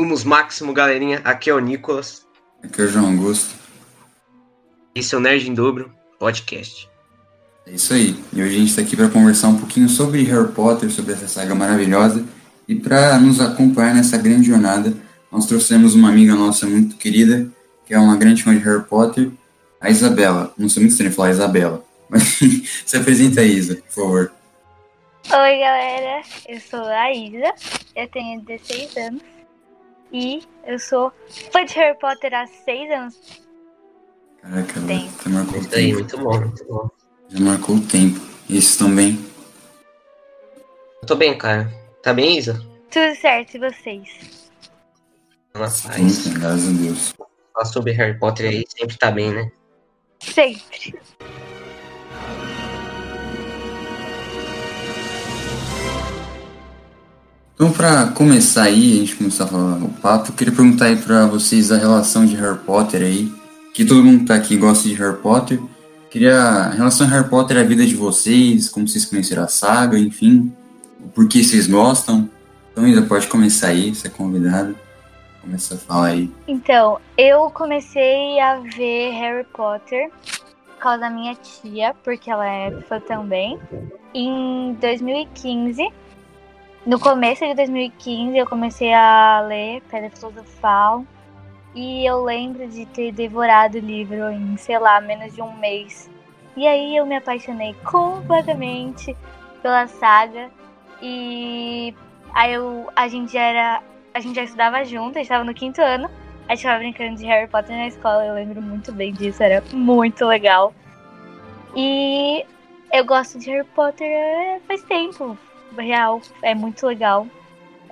Humus Máximo, galerinha. Aqui é o Nicolas. Aqui é o João Augusto. Esse é o Nerd em Dobro Podcast. É isso aí. E hoje a gente está aqui para conversar um pouquinho sobre Harry Potter, sobre essa saga maravilhosa. E para nos acompanhar nessa grande jornada, nós trouxemos uma amiga nossa muito querida, que é uma grande fã de Harry Potter, a Isabela. Não sou muito estranho falar Isabela. Mas se apresenta aí, Isa, por favor. Oi, galera. Eu sou a Isa. Eu tenho 16 anos. E eu sou fã de Harry Potter há 6 anos. Caraca, Tem. você marcou o Isso aí, tempo. muito bom, muito bom. Já marcou o tempo. Isso também. Eu tô bem, cara. Tá bem, Isa? Tudo certo, e vocês? Na Sim, paz. sim, graças a Deus. Falar sobre Harry Potter aí sempre tá bem, né? Sempre. Então, para começar aí, a gente começar a falar o papo, eu queria perguntar aí para vocês a relação de Harry Potter aí, que todo mundo que tá aqui gosta de Harry Potter. Queria a relação de Harry Potter à vida de vocês, como vocês conheceram a saga, enfim, o porquê vocês gostam. Então, Isa, pode começar aí, você é convidado. Começa a falar aí. Então, eu comecei a ver Harry Potter por causa da minha tia, porque ela é fã também. Em 2015, no começo de 2015, eu comecei a ler Pedra Filosofal. E eu lembro de ter devorado o livro em, sei lá, menos de um mês. E aí eu me apaixonei completamente pela saga. E aí eu, a gente já era. A gente já estudava junto, a gente estava no quinto ano. A gente tava brincando de Harry Potter na escola, eu lembro muito bem disso, era muito legal. E eu gosto de Harry Potter é, faz tempo, real, é muito legal.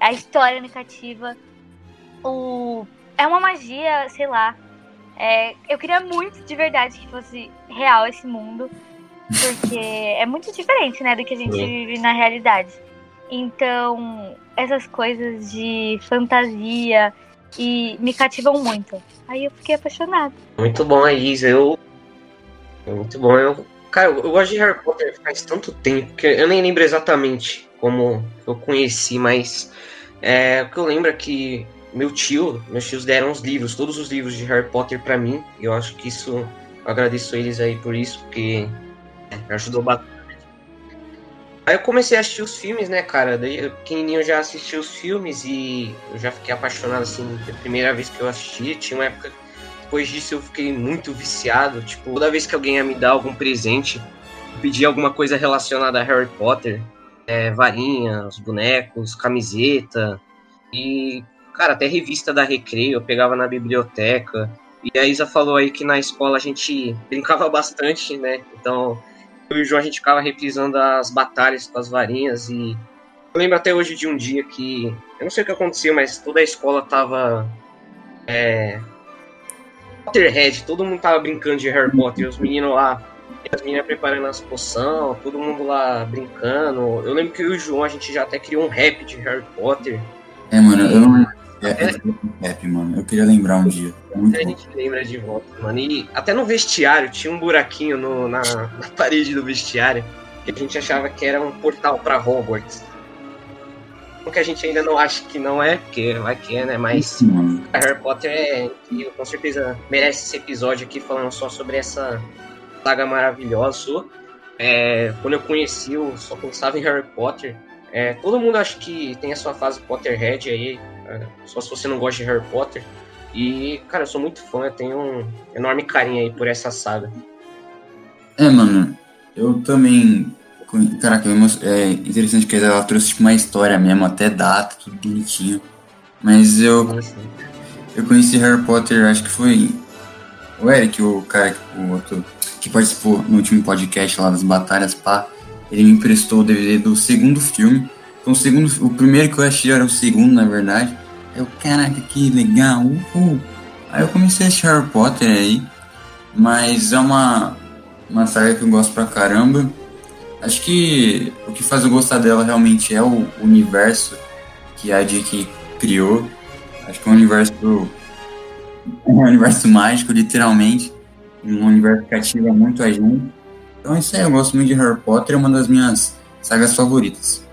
A história negativa, o é uma magia, sei lá. É, eu queria muito de verdade que fosse real esse mundo, porque é muito diferente, né, do que a gente vive na realidade. Então, essas coisas de fantasia e me cativam muito. Aí eu fiquei apaixonada. Muito bom a Isa. Eu. é Muito bom. Eu... Cara, eu gosto de Harry Potter faz tanto tempo que eu nem lembro exatamente como eu conheci, mas é, o que eu lembro é que meu tio, meus tios deram os livros, todos os livros de Harry Potter pra mim. E eu acho que isso, eu agradeço eles aí por isso, porque é, ajudou bastante. Aí eu comecei a assistir os filmes, né, cara? Daí eu pequenininho eu já assisti os filmes e eu já fiquei apaixonado, assim, a primeira vez que eu assisti. Tinha uma época depois disso eu fiquei muito viciado. Tipo, toda vez que alguém ia me dar algum presente, eu pedia alguma coisa relacionada a Harry Potter. É, varinha, os bonecos, camiseta. E, cara, até revista da Recreio eu pegava na biblioteca. E a Isa falou aí que na escola a gente brincava bastante, né? Então, eu e o João a gente ficava reprisando as batalhas com as varinhas. E eu lembro até hoje de um dia que. Eu não sei o que aconteceu, mas toda a escola tava. É, Potterhead, todo mundo tava brincando de Harry Potter, os meninos lá, as meninas preparando as poções, todo mundo lá brincando. Eu lembro que eu e o João, a gente já até criou um rap de Harry Potter. É, mano, eu não. É, é, rap, mano. Eu queria lembrar um dia. Muito A bom. gente lembra de volta, mano. E até no vestiário, tinha um buraquinho no- na, na parede do vestiário, que a gente achava que era um portal pra Hogwarts. O que a gente ainda não acha que não é, porque vai que é, né? Mas mano. Harry Potter é com certeza merece esse episódio aqui falando só sobre essa saga maravilhosa. É, quando eu conheci, eu só pensava em Harry Potter. É, todo mundo acha que tem a sua fase Potterhead aí, é, só se você não gosta de Harry Potter. E, cara, eu sou muito fã, eu tenho um enorme carinho aí por essa saga. É, mano, eu também. Caraca, emo- é interessante que ela trouxe tipo, uma história mesmo, até data, tudo bonitinho. Mas eu, eu conheci Harry Potter, acho que foi o Eric, o cara o outro, que participou no último podcast lá das batalhas, pá. Ele me emprestou o DVD do segundo filme. Então, o, segundo, o primeiro que eu achei era o segundo, na verdade. Eu, caraca, que legal, uhul. Aí eu comecei a assistir Harry Potter aí. Mas é uma, uma saga que eu gosto pra caramba. Acho que o que faz eu gostar dela realmente é o universo que a J.K. criou. Acho que é um universo um universo mágico, literalmente. Um universo que cativa muito a gente. Então é isso aí, eu gosto muito de Harry Potter, é uma das minhas sagas favoritas.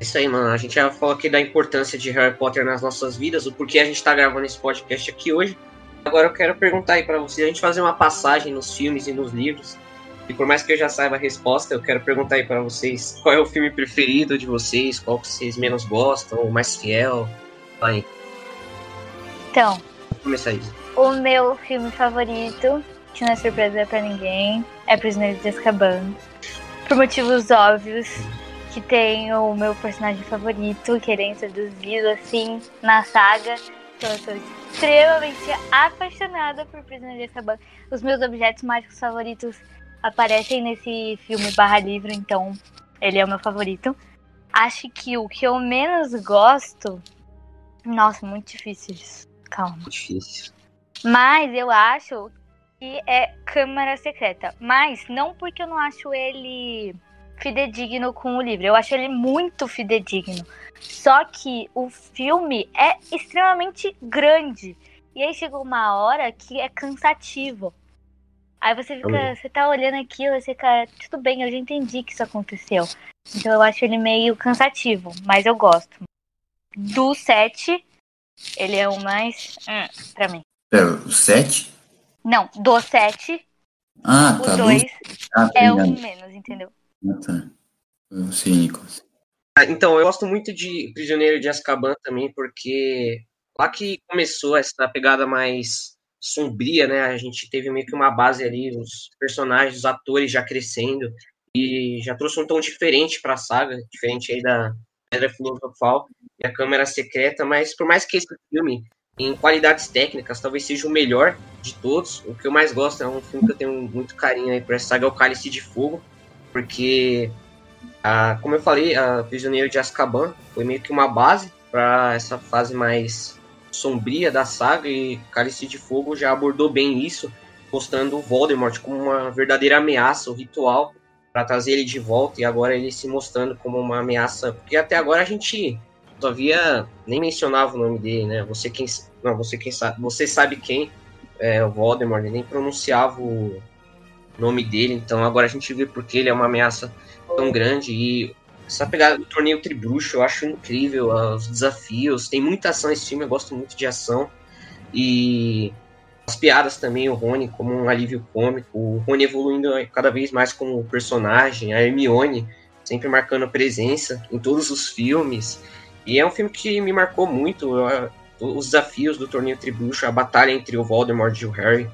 Isso aí, mano. A gente já falou aqui da importância de Harry Potter nas nossas vidas, o porquê a gente tá gravando esse podcast aqui hoje. Agora eu quero perguntar aí para vocês, a gente fazer uma passagem nos filmes e nos livros. E por mais que eu já saiba a resposta, eu quero perguntar aí para vocês qual é o filme preferido de vocês, qual que vocês menos gostam, o mais fiel. Vai. Então, começar isso. o meu filme favorito, que não é surpresa pra ninguém, é Prisioneiro de Azkaban. Por motivos óbvios, que tem o meu personagem favorito, que ele é introduzido assim na saga. Então eu sou extremamente apaixonada por Prisioneiro de Azkaban. Os meus objetos mágicos favoritos aparecem nesse filme barra livro, então ele é o meu favorito. Acho que o que eu menos gosto. Nossa, muito difícil isso. Calma. Difícil. Mas eu acho que é Câmara Secreta. Mas não porque eu não acho ele fidedigno com o livro. Eu acho ele muito fidedigno. Só que o filme é extremamente grande. E aí chegou uma hora que é cansativo. Aí você fica, você tá olhando aquilo, você fica, tudo bem, eu já entendi que isso aconteceu. Então eu acho ele meio cansativo, mas eu gosto. Do 7, ele é o mais. Hum, pra mim. Pera, o 7? Não, do 7, Ah, o tá. 2 do- Ah, é o menos, entendeu? Ah, tá. Sei, Nicolas. Ah, Então, eu gosto muito de Prisioneiro de Azkaban também, porque lá que começou essa pegada mais sombria, né? A gente teve meio que uma base ali, os personagens, os atores já crescendo, e já trouxe um tom diferente pra saga, diferente aí da Pedra Filosofal e a Câmara Secreta, mas por mais que esse filme, em qualidades técnicas, talvez seja o melhor de todos, o que eu mais gosto é um filme que eu tenho muito carinho aí por essa saga, é o Cálice de Fogo, porque como eu falei, a Prisioneiro de Azkaban foi meio que uma base para essa fase mais sombria da saga e Cálice de Fogo já abordou bem isso, mostrando o Voldemort como uma verdadeira ameaça, o ritual para trazer ele de volta e agora ele se mostrando como uma ameaça, porque até agora a gente só havia nem mencionava o nome dele, né? Você quem não, você quem sabe, você sabe quem é o Voldemort, ele nem pronunciava o nome dele, então agora a gente vê porque ele é uma ameaça tão grande e essa pegada do torneio Tribruxo eu acho incrível, ah, os desafios, tem muita ação nesse filme, eu gosto muito de ação e as piadas também, o Rony como um alívio cômico, o Rony evoluindo cada vez mais como personagem, a Hermione sempre marcando presença em todos os filmes e é um filme que me marcou muito, os desafios do torneio Tribruxo, a batalha entre o Voldemort e o Harry,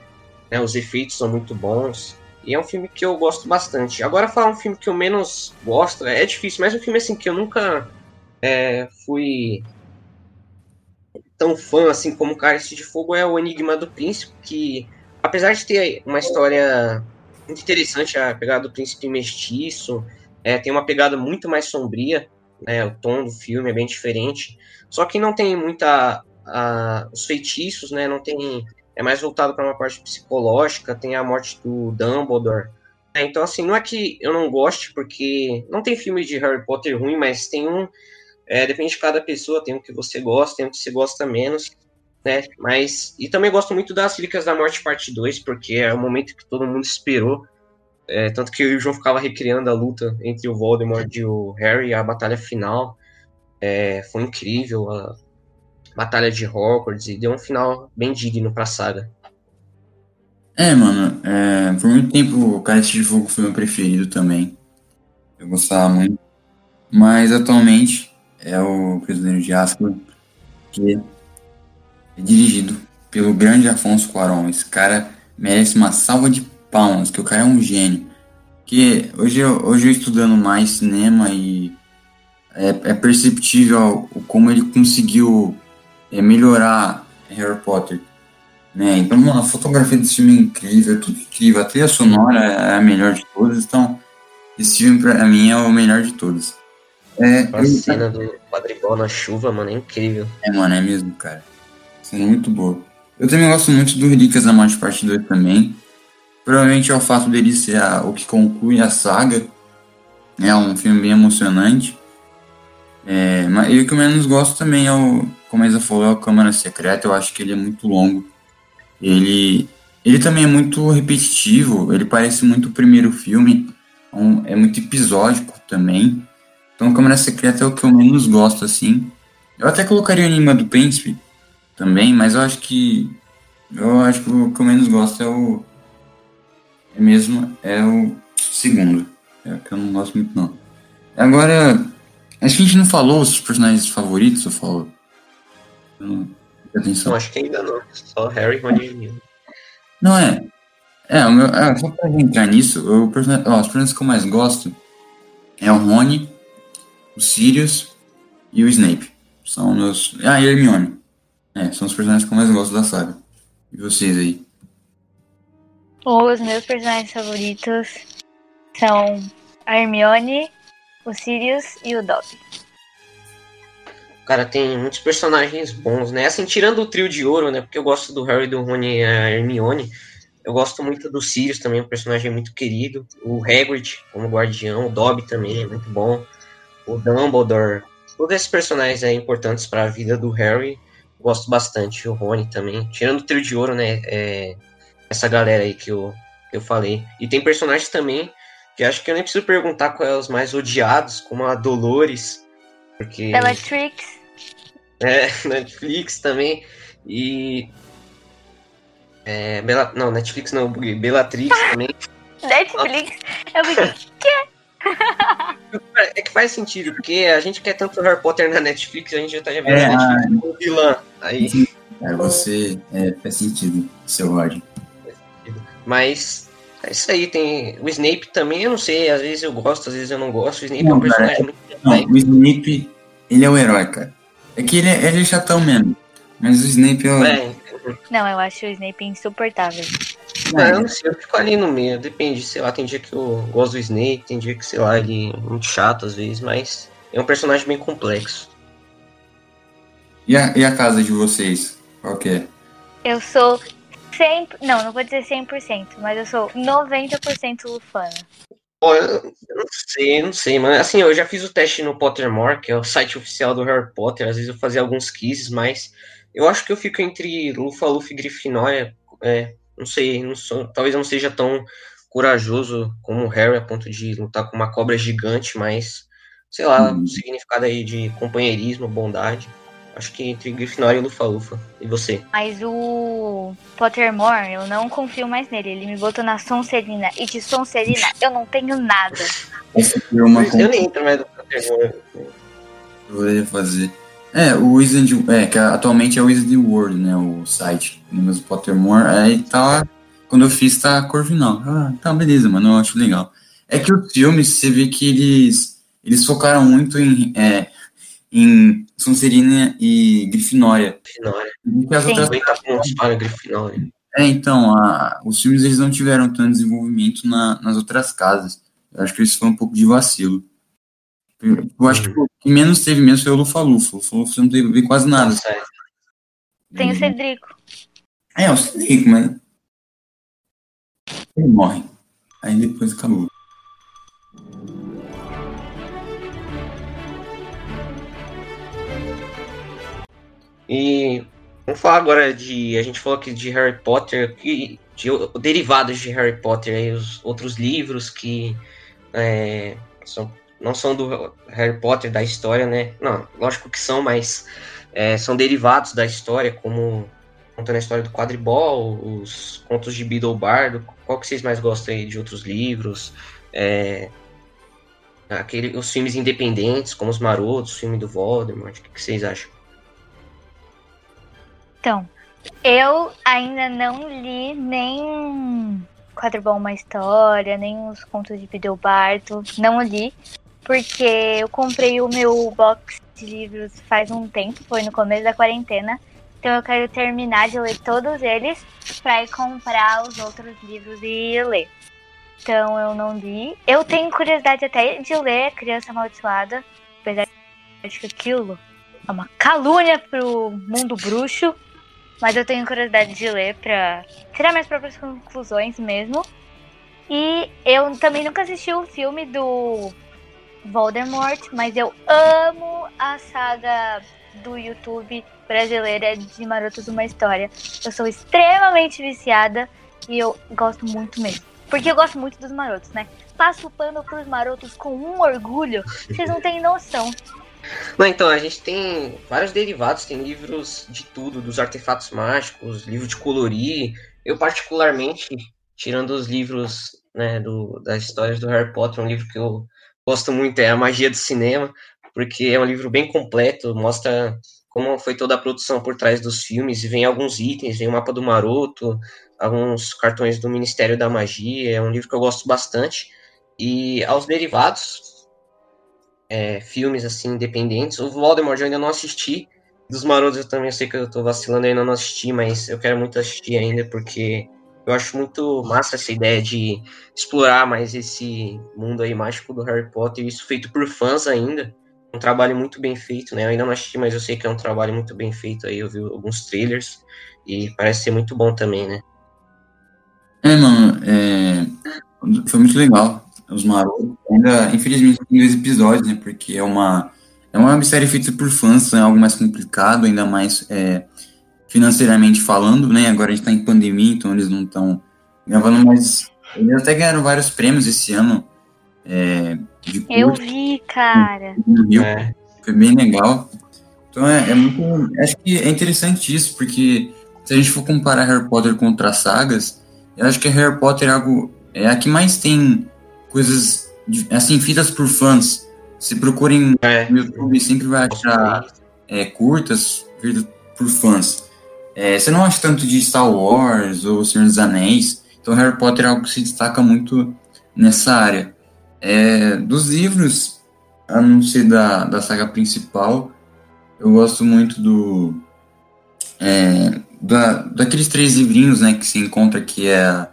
né, os efeitos são muito bons, e é um filme que eu gosto bastante. Agora, falar um filme que eu menos gosto é difícil, mas um filme assim que eu nunca é, fui tão fã assim como Cálice de Fogo é o Enigma do Príncipe, que apesar de ter uma história muito interessante, a pegada do príncipe mestiço, é, tem uma pegada muito mais sombria, né, o tom do filme é bem diferente, só que não tem muita a- os feitiços, né, não tem é mais voltado para uma parte psicológica, tem a morte do Dumbledore. É, então, assim, não é que eu não goste, porque não tem filme de Harry Potter ruim, mas tem um. É, depende de cada pessoa, tem um que você gosta, tem um que você gosta menos, né? Mas. E também gosto muito das Relíquias da Morte, parte 2, porque é o momento que todo mundo esperou. É, tanto que eu e o João ficava recriando a luta entre o Voldemort e o Harry, a batalha final. É, foi incrível, a batalha de Hogwarts, e deu um final bem digno pra saga. É, mano, é, por muito tempo o Cálice de Fogo foi meu preferido também. Eu gostava muito. Mas atualmente é o Prisioneiro de Azkaban, que é dirigido pelo grande Afonso Cuarón. Esse cara merece uma salva de palmas, que o cara é um gênio. Que hoje eu, hoje eu estudando mais cinema e é, é perceptível como ele conseguiu é, melhorar Harry Potter. Né? Então, mano, a fotografia desse filme é incrível, é tudo incrível. A trilha sonora é a melhor de todas, então esse filme pra mim é o melhor de todos. É, A eu- cena do quadribol na chuva, mano, é incrível. é, mano, é mesmo, cara. Cena muito boa. Eu também gosto muito do Relíquias da Morte Parte 2 também. Provavelmente é o fato dele ser a- o que conclui a saga. É um filme bem emocionante. É, mas, e o que eu menos gosto também é o, como a Isa falou, é o Câmara Secreta. Eu acho que ele é muito longo. Ele, ele também é muito repetitivo. Ele parece muito o primeiro filme. Um- é muito episódico também. Então, Câmara Secreta é o que eu menos gosto, assim. Eu até colocaria o Enigma do Príncipe também, mas eu acho que. Eu acho que o que eu menos gosto é o. É mesmo. É o segundo. É o que eu não gosto muito, não. Agora. Acho que a gente não falou os personagens favoritos, eu falo. Não, atenção. Não, acho que ainda não. Só Harry, Rony e Hermione. Não é. É, o meu, é, só pra entrar nisso, person... ó, os personagens que eu mais gosto é o Rony, o Sirius e o Snape. São meus. Ah, e a Hermione. É, são os personagens que eu mais gosto da saga. E vocês aí? Os meus personagens favoritos são a Hermione, o Sirius e o Dobby. Cara, tem muitos personagens bons, né? Assim, tirando o trio de ouro, né? Porque eu gosto do Harry, do Rony e a Hermione. Eu gosto muito do Sirius também, um personagem muito querido. O Hagrid como guardião, o Dobby também é muito bom. O Dumbledore. Todos esses personagens é, importantes para a vida do Harry. Gosto bastante. O Rony também. Tirando o trio de ouro, né? É, essa galera aí que eu, que eu falei. E tem personagens também que acho que eu nem preciso perguntar quais são os mais odiados, como a Dolores. Porque... Bellatrix. É, Netflix também. E é, Bela, não, Netflix não, Bellatrix também. Netflix? Eu fiquei? É que faz sentido, porque a gente quer tanto Harry Potter na Netflix, a gente já tá vendo é, a Netflix como vilã. Aí... É, você é, faz sentido, seu Roger. Mas é isso aí, tem. O Snape também, eu não sei, às vezes eu gosto, às vezes eu não gosto. O Snape não, é um personagem cara, muito. Não, o Snape, ele é o herói, cara. É que ele é, ele é chatão mesmo. Mas o Snape é o. É, não, eu acho o Snape insuportável. Não, eu não sei, eu fico ali no meio. Depende, sei lá, tem dia que eu gosto do Snape, tem dia que, sei lá, ele é muito chato às vezes, mas é um personagem bem complexo. E a, e a casa de vocês? Qual que é? Eu sou 100%, não, não vou dizer 100%, mas eu sou 90% lufana. Pô, eu, eu, não sei, não sei, mas assim, eu já fiz o teste no Pottermore, que é o site oficial do Harry Potter, às vezes eu fazia alguns quizzes, mas eu acho que eu fico entre Lufa-Lufa e Grifinória. É, não sei, não sou, talvez eu não seja tão corajoso como o Harry a ponto de lutar com uma cobra gigante, mas sei lá, hum. significado aí de companheirismo, bondade. Acho que entre Grifinória e Lufa-Lufa. E você? Mas o Pottermore, eu não confio mais nele. Ele me botou na Sonserina. E de Sonserina eu não tenho nada. Uma eu nem entro mais no Pottermore. Vou fazer. É, o Wizard, é, que atualmente é o Wizard World, né, o site, mas o Pottermore, aí tá, quando eu fiz tá Corvinal. Ah, tá, beleza, mano, eu acho legal. É que os filmes, você vê que eles, eles focaram muito em, é, em Sonserina e Grifinória. Grifinória. E as outras... Tá Grifinória. É, então, a, os filmes eles não tiveram tanto desenvolvimento na, nas outras casas. Eu acho que isso foi um pouco de vacilo. Eu acho que o que menos teve mesmo foi o Lufa-Lufa. O Lufa-Lufa não teve quase nada. Tem o Cedrico. É, o Cedrico, mas. Ele morre. Aí depois acabou. E vamos falar agora de. A gente falou aqui de Harry Potter, que, de derivados de Harry Potter, aí, os outros livros que é, são não são do Harry Potter, da história, né? Não, lógico que são, mas é, são derivados da história, como contando a história do quadribol, os contos de Beedle Bardo. Qual que vocês mais gostam aí de outros livros? É, aquele, os filmes independentes, como os Marotos, o filme do Voldemort, o que, que vocês acham? Então, eu ainda não li nem Quadribol Uma História, nem os contos de Bidelbardo, não li, porque eu comprei o meu box de livros faz um tempo, foi no começo da quarentena. Então eu quero terminar de ler todos eles para ir comprar os outros livros e ler. Então eu não li. Eu tenho curiosidade até de ler Criança Amaldiçoada, apesar de que aquilo é uma calúnia pro mundo bruxo. Mas eu tenho curiosidade de ler para tirar minhas próprias conclusões mesmo. E eu também nunca assisti o filme do Voldemort, mas eu amo a saga do YouTube brasileira de Marotos Uma História. Eu sou extremamente viciada e eu gosto muito mesmo. Porque eu gosto muito dos marotos, né? passo o pano pros marotos com um orgulho. Vocês não têm noção. Não, então, a gente tem vários derivados, tem livros de tudo, dos artefatos mágicos, livro de colorir. Eu, particularmente, tirando os livros né, do, das histórias do Harry Potter, um livro que eu gosto muito é A Magia do Cinema, porque é um livro bem completo, mostra como foi toda a produção por trás dos filmes, vem alguns itens, vem o mapa do Maroto, alguns cartões do Ministério da Magia, é um livro que eu gosto bastante. E aos derivados, é, filmes assim independentes, o Voldemort eu ainda não assisti, dos Marotos eu também sei que eu tô vacilando ainda não assisti, mas eu quero muito assistir ainda porque eu acho muito massa essa ideia de explorar mais esse mundo aí mágico do Harry Potter, isso feito por fãs ainda um trabalho muito bem feito, né? Eu ainda não assisti, mas eu sei que é um trabalho muito bem feito aí. Eu vi alguns trailers e parece ser muito bom também, né? É, mano, é... foi muito legal. Os Marotos. Ainda, infelizmente, tem dois episódios, né? Porque é uma, é uma série feita por fãs, é algo mais complicado, ainda mais é, financeiramente falando, né? Agora a gente tá em pandemia, então eles não estão gravando, mas eles até ganharam vários prêmios esse ano. É, eu vi, cara. É. Foi bem legal. Então é, é, muito. Acho que é interessante isso, porque se a gente for comparar Harry Potter com outras sagas, eu acho que Harry Potter é algo. É a que mais tem coisas assim, feitas por fãs. Se procurem é. no YouTube, sempre vai achar é, curtas feitas por fãs. É, você não acha tanto de Star Wars ou Senhor dos Anéis. Então Harry Potter é algo que se destaca muito nessa área. É, dos livros, a não ser da, da saga principal, eu gosto muito do. É, da, daqueles três livrinhos né, que se encontra, que é,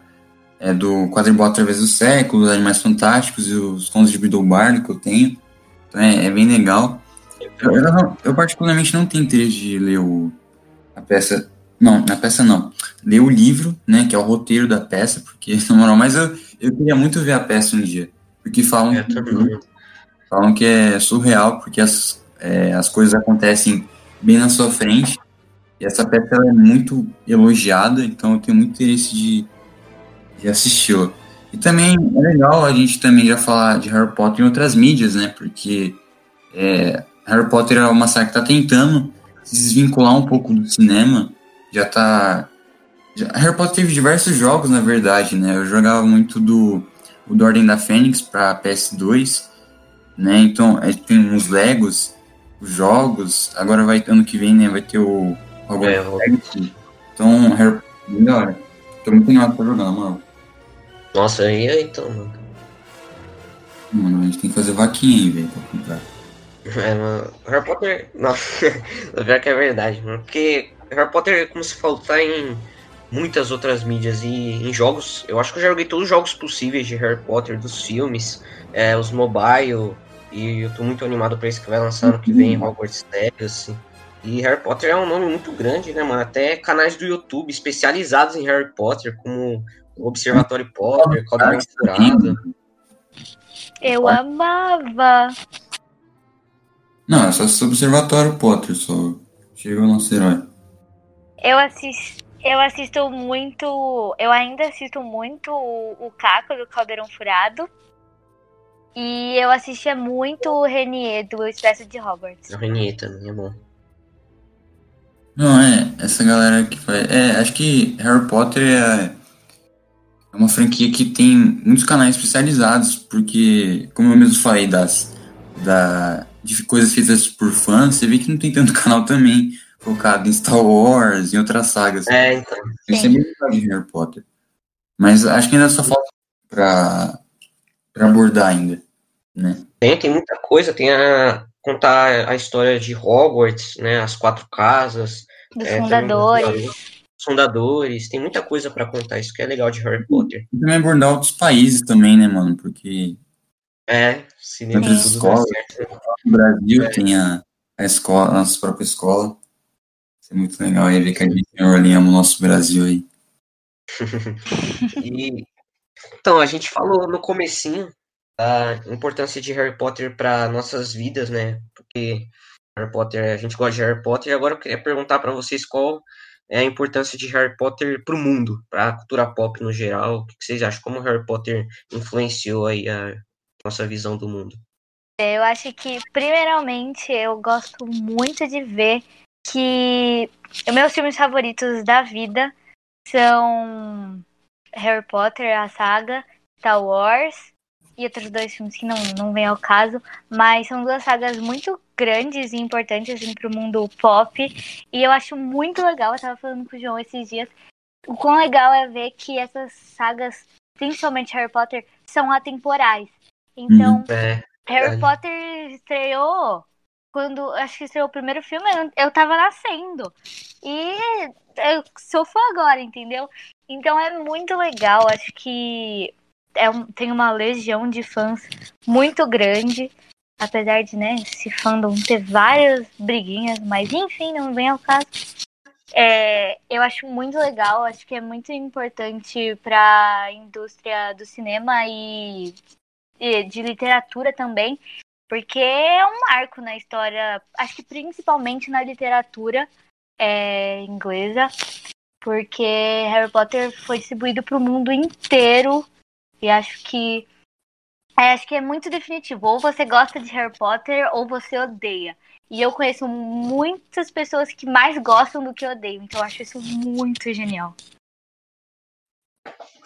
é do Quadribol através do século, os Animais Fantásticos e os Contos de Bridlebarn que eu tenho. Então é, é bem legal. Eu, eu, eu, particularmente não tenho interesse de ler o, a peça. Não, a peça não. Ler o livro, né, que é o roteiro da peça, porque, na moral, mas eu, eu queria muito ver a peça um dia. Porque falam, é, que, falam que é surreal, porque as, é, as coisas acontecem bem na sua frente. E essa peça é muito elogiada, então eu tenho muito interesse de, de assisti-la. E também é legal a gente também já falar de Harry Potter em outras mídias, né? Porque é, Harry Potter é uma saga que está tentando se desvincular um pouco do cinema. Já tá. Já, Harry Potter teve diversos jogos, na verdade, né? Eu jogava muito do o do Ordem da Fênix para PS2, né? Então, é, tem uns Legos, os jogos, agora vai ano que vem, né, vai ter o Hogwarts é, Legacy. Então, Harry melhor. Tô muito animado pra jogar, mano. Nossa, aí é então, mano. Mano, a gente tem que fazer vaquinha aí, velho, pra comprar. É, mano, Harry Potter. Nossa, pior que é verdade, mano. Porque Harry Potter, como você falou, tá em muitas outras mídias e em jogos. Eu acho que eu já joguei todos os jogos possíveis de Harry Potter, dos filmes, é, os mobile, e eu tô muito animado pra esse que vai lançar no que vem, uhum. Hogwarts Legacy. E Harry Potter é um nome muito grande, né, mano? Até canais do YouTube especializados em Harry Potter, como o Observatório Potter, Cobra Misturada. Eu amava! Não, é só esse Observatório Potter, só. Chega o nosso herói. Eu assisti eu assisto muito. Eu ainda assisto muito o, o Caco do Caldeirão Furado. E eu assistia muito o Renier do Expresso de Hogwarts. O Renier também é bom. Não, é, essa galera que faz. É, acho que Harry Potter é, é uma franquia que tem muitos canais especializados, porque, como eu mesmo falei, das, da, de coisas feitas por fãs, você vê que não tem tanto canal também focado em Star Wars, em outras sagas. É, então. Isso é muito de Harry Potter. Mas acho que ainda só falta pra, pra abordar ainda, né? Tem, tem muita coisa. Tem a contar a história de Hogwarts, né? As quatro casas. Dos é, fundadores. fundadores. Tem muita coisa para contar. Isso que é legal de Harry Potter. E também abordar outros países também, né, mano? Porque... É, cinema Outras escolas. No Brasil é. tem a, a escola, a nossa própria escola. Isso é muito legal aí ver que a gente ama o nosso Brasil aí. e, então, a gente falou no comecinho da importância de Harry Potter para nossas vidas, né? Porque Harry Potter, a gente gosta de Harry Potter. E agora eu queria perguntar para vocês qual é a importância de Harry Potter para o mundo, para a cultura pop no geral. O que vocês acham? Como Harry Potter influenciou aí a nossa visão do mundo? Eu acho que, primeiramente, eu gosto muito de ver que meus filmes favoritos da vida são Harry Potter, a saga, Star Wars e outros dois filmes que não, não vem ao caso, mas são duas sagas muito grandes e importantes assim, para o mundo pop. E eu acho muito legal, eu estava falando com o João esses dias, o quão legal é ver que essas sagas, principalmente Harry Potter, são atemporais. Então, uhum. é, Harry Potter estreou quando acho que estreou o primeiro filme, eu, eu tava nascendo. E eu sou fã agora, entendeu? Então é muito legal, acho que é um, tem uma legião de fãs muito grande. Apesar de, né, esse fandom ter várias briguinhas, mas enfim, não vem ao caso. É, eu acho muito legal, acho que é muito importante para a indústria do cinema e, e, de literatura também, porque é um marco na história, acho que principalmente na literatura é, inglesa, porque Harry Potter foi distribuído para o mundo inteiro e acho que é, acho que é muito definitivo. Ou você gosta de Harry Potter ou você odeia. E eu conheço muitas pessoas que mais gostam do que odeiam. Então eu acho isso muito genial.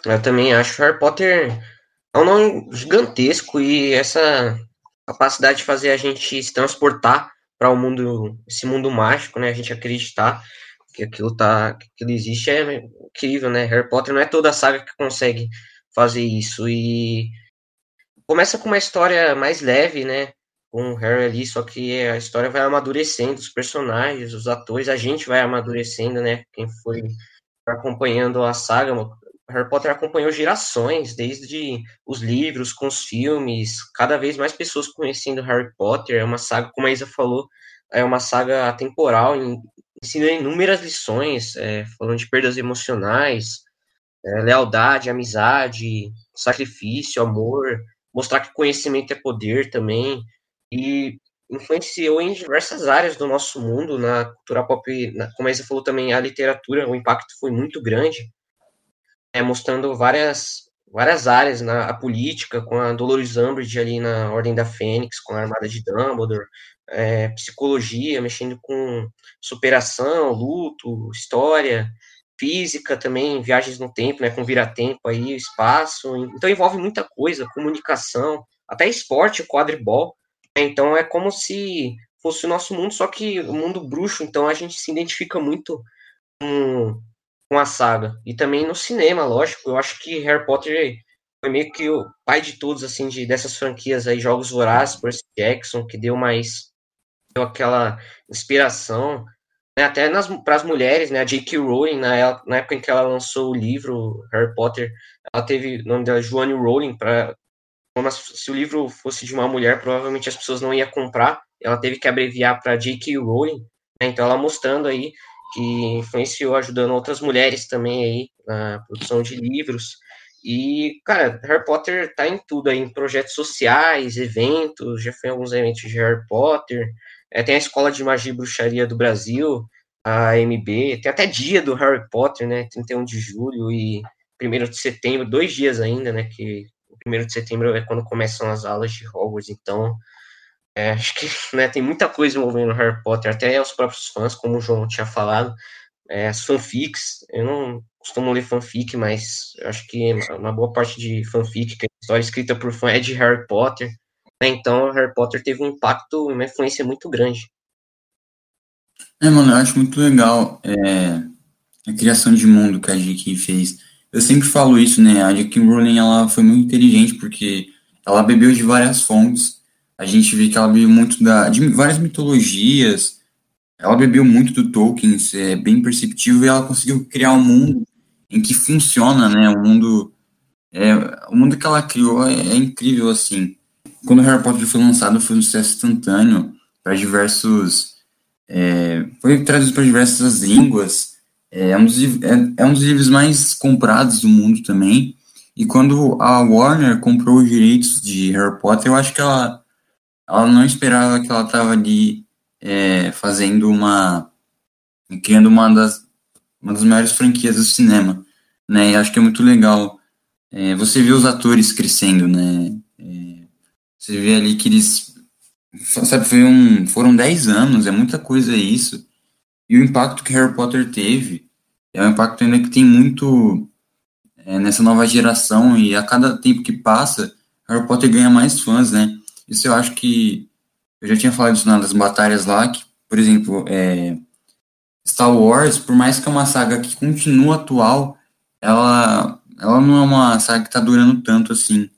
Eu também acho Harry Potter é um nome gigantesco e essa capacidade de fazer a gente se transportar para o um mundo, esse mundo mágico, né? A gente acreditar que aquilo tá, que aquilo existe é incrível, né? Harry Potter não é toda a saga que consegue fazer isso e começa com uma história mais leve, né? Com o Harry ali, só que a história vai amadurecendo, os personagens, os atores, a gente vai amadurecendo, né? Quem foi acompanhando a saga, Harry Potter acompanhou gerações, desde os livros, com os filmes, cada vez mais pessoas conhecendo Harry Potter. É uma saga, como a Isa falou, é uma saga atemporal, ensina inúmeras lições, é, falando de perdas emocionais, é, lealdade, amizade, sacrifício, amor, mostrar que conhecimento é poder também, e influenciou em diversas áreas do nosso mundo, na cultura pop, na, como a Isa falou também, a literatura, o impacto foi muito grande é, mostrando várias, várias áreas, na a política, com a Dolores Umbridge ali na Ordem da Fênix, com a Armada de Dumbledore, é, psicologia, mexendo com superação, luto, história, física também, viagens no tempo, né, com vira-tempo aí, espaço, então envolve muita coisa, comunicação, até esporte, quadribol, né, então é como se fosse o nosso mundo, só que o mundo bruxo, então a gente se identifica muito com, com a saga. E também no cinema, lógico. Eu acho que Harry Potter foi meio que o pai de todos, assim, de, dessas franquias aí, Jogos Vorazes, Percy Jackson, que deu mais. deu aquela inspiração. Né, até para as mulheres, né? A J.K. Rowling, na, na época em que ela lançou o livro Harry Potter, ela teve o nome dela Joanne Rowling, para se o livro fosse de uma mulher, provavelmente as pessoas não iam comprar. Ela teve que abreviar para J.K. Rowling. Né, então, ela mostrando aí que influenciou ajudando outras mulheres também aí na produção de livros. E, cara, Harry Potter tá em tudo aí, em projetos sociais, eventos, já foi em alguns eventos de Harry Potter. É, tem a Escola de Magia e Bruxaria do Brasil, a MB, tem até dia do Harry Potter, né? 31 de julho e 1 de setembro, dois dias ainda, né? Que o 1 de setembro é quando começam as aulas de Hogwarts, então é, acho que né, tem muita coisa envolvendo Harry Potter, até os próprios fãs, como o João tinha falado, é, as fanfics, eu não costumo ler fanfic, mas acho que uma boa parte de fanfic, que é história escrita por fã, é de Harry Potter, né, então Harry Potter teve um impacto, uma influência muito grande. É, mano, eu acho muito legal é, a criação de mundo que a J.K. fez. Eu sempre falo isso, né, a J.K. Rowling, ela foi muito inteligente, porque ela bebeu de várias fontes, a gente vê que ela bebeu muito da, de várias mitologias, ela bebeu muito do Tolkien, é bem perceptível, e ela conseguiu criar um mundo em que funciona, né, um mundo, é, o mundo que ela criou é, é incrível, assim. Quando Harry Potter foi lançado, foi um sucesso instantâneo para diversos, é, foi traduzido para diversas línguas, é, é um, dos, é, é um dos livros mais comprados do mundo também, e quando a Warner comprou os direitos de Harry Potter, eu acho que ela ela não esperava que ela estava ali é, fazendo uma criando uma das uma das maiores franquias do cinema, né? E acho que é muito legal é, você vê os atores crescendo, né? É, você vê ali que eles, sabe, foi um, foram 10 anos, é muita coisa isso. E o impacto que Harry Potter teve é um impacto ainda que tem muito é, nessa nova geração e a cada tempo que passa, Harry Potter ganha mais fãs, né? Isso eu acho que eu já tinha falado isso nas batalhas lá, que, por exemplo, é, Star Wars, por mais que é uma saga que continua atual, ela, ela não é uma saga que tá durando tanto assim.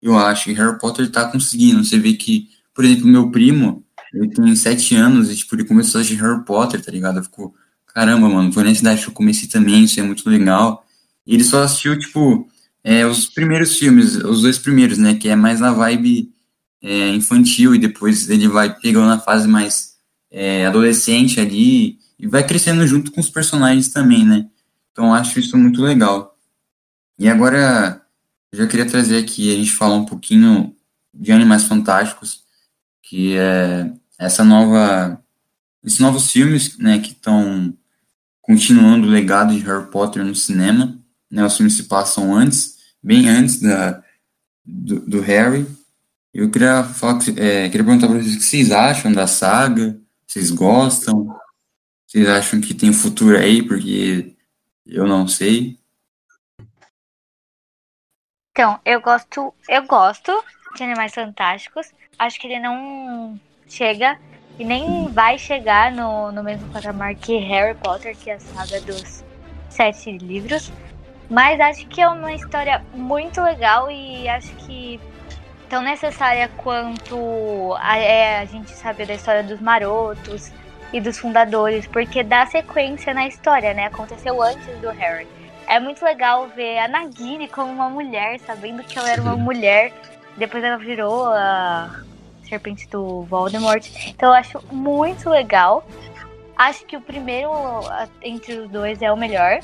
Eu acho que Harry Potter tá conseguindo. Você vê que, por exemplo, meu primo, ele tem sete anos e, tipo, ele começou a assistir Harry Potter, tá ligado? Ficou, caramba, mano, foi nessa idade que eu comecei também, isso é muito legal. E ele só assistiu, tipo, é, os primeiros filmes, os dois primeiros, né? Que é mais na vibe é, infantil e depois ele vai pegando na fase mais é, adolescente ali e vai crescendo junto com os personagens também, né? Então acho isso muito legal. E agora eu já queria trazer aqui a gente falar um pouquinho de Animais Fantásticos, que é essa nova esses novos filmes, né, que estão continuando o legado de Harry Potter no cinema, né? Os filmes se passam antes, bem antes da do, do Harry eu queria falar, é, queria perguntar para vocês o que vocês acham da saga, vocês gostam, vocês acham que tem futuro aí, porque eu não sei. Então, eu gosto, eu gosto de Animais Fantásticos. Acho que ele não chega e nem vai chegar no, no mesmo patamar que Harry Potter, que é a saga dos sete livros. Mas acho que é uma história muito legal e acho que tão necessária quanto a, é, a gente saber da história dos marotos e dos fundadores, porque dá sequência na história, né? Aconteceu antes do Harry. É muito legal ver a Nagini como uma mulher, sabendo que ela era uma mulher, depois ela virou a serpente do Voldemort. Então eu acho muito legal. Acho que o primeiro entre os dois é o melhor.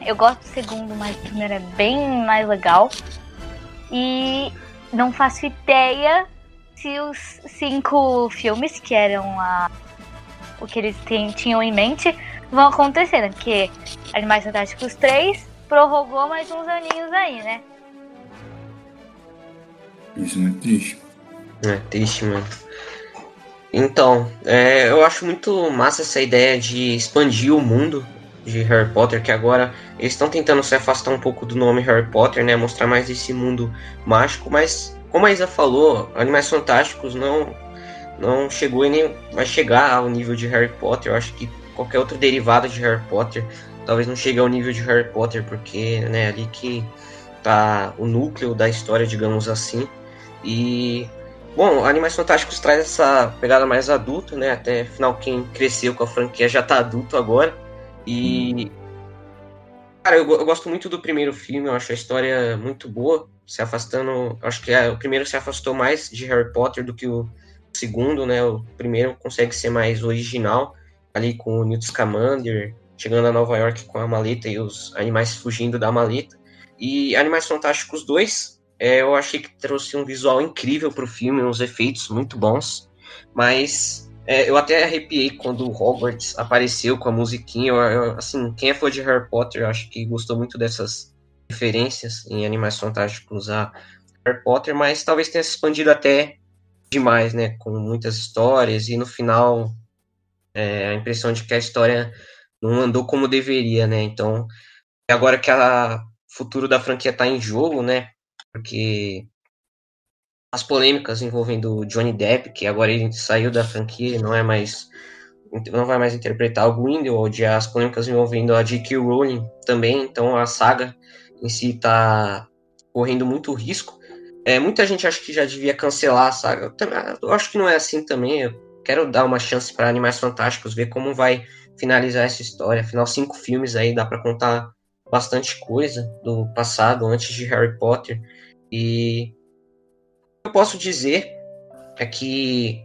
Eu gosto do segundo, mas o primeiro é bem mais legal. E não faço ideia se os cinco filmes, que eram a, o que eles tem, tinham em mente, vão acontecer, né? Porque Animais Fantásticos 3 prorrogou mais uns aninhos aí, né? Isso é muito triste. É triste, mano. Então, é, eu acho muito massa essa ideia de expandir o mundo de Harry Potter, que agora eles estão tentando se afastar um pouco do nome Harry Potter, né? Mostrar mais esse mundo mágico, mas como a Isa falou, Animais Fantásticos não não chegou e nem vai chegar ao nível de Harry Potter. Eu acho que qualquer outro derivado de Harry Potter talvez não chegue ao nível de Harry Potter, porque né, ali que tá o núcleo da história, digamos assim. E bom, Animais Fantásticos traz essa pegada mais adulta, né? Até afinal quem cresceu com a franquia já tá adulto agora. E. Cara, eu, eu, gosto muito do primeiro filme, eu acho a história muito boa, se afastando. Acho que é, o primeiro se afastou mais de Harry Potter do que o segundo, né? O primeiro consegue ser mais original, ali com o Newt Scamander chegando a Nova York com a maleta e os animais fugindo da maleta. E Animais Fantásticos 2, é, eu achei que trouxe um visual incrível para o filme, uns efeitos muito bons, mas é, eu até arrepiei quando o Hogwarts apareceu com a musiquinha. Eu, eu, assim, quem é fã de Harry Potter, acho que gostou muito dessas referências em Animais Fantásticos a Harry Potter, mas talvez tenha se expandido até demais, né? Com muitas histórias e no final é, a impressão de que a história não andou como deveria, né? Então, agora que o futuro da franquia está em jogo, né? Porque as polêmicas envolvendo Johnny Depp, que agora ele saiu da franquia, não é mais não vai mais interpretar o Grindelwald, as polêmicas envolvendo a J.K. Rowling também, então a saga em si está correndo muito risco. É, muita gente acha que já devia cancelar a saga. Eu acho que não é assim também. Eu quero dar uma chance para Animais Fantásticos, ver como vai finalizar essa história. Afinal, cinco filmes aí dá para contar bastante coisa do passado, antes de Harry Potter. E eu posso dizer é que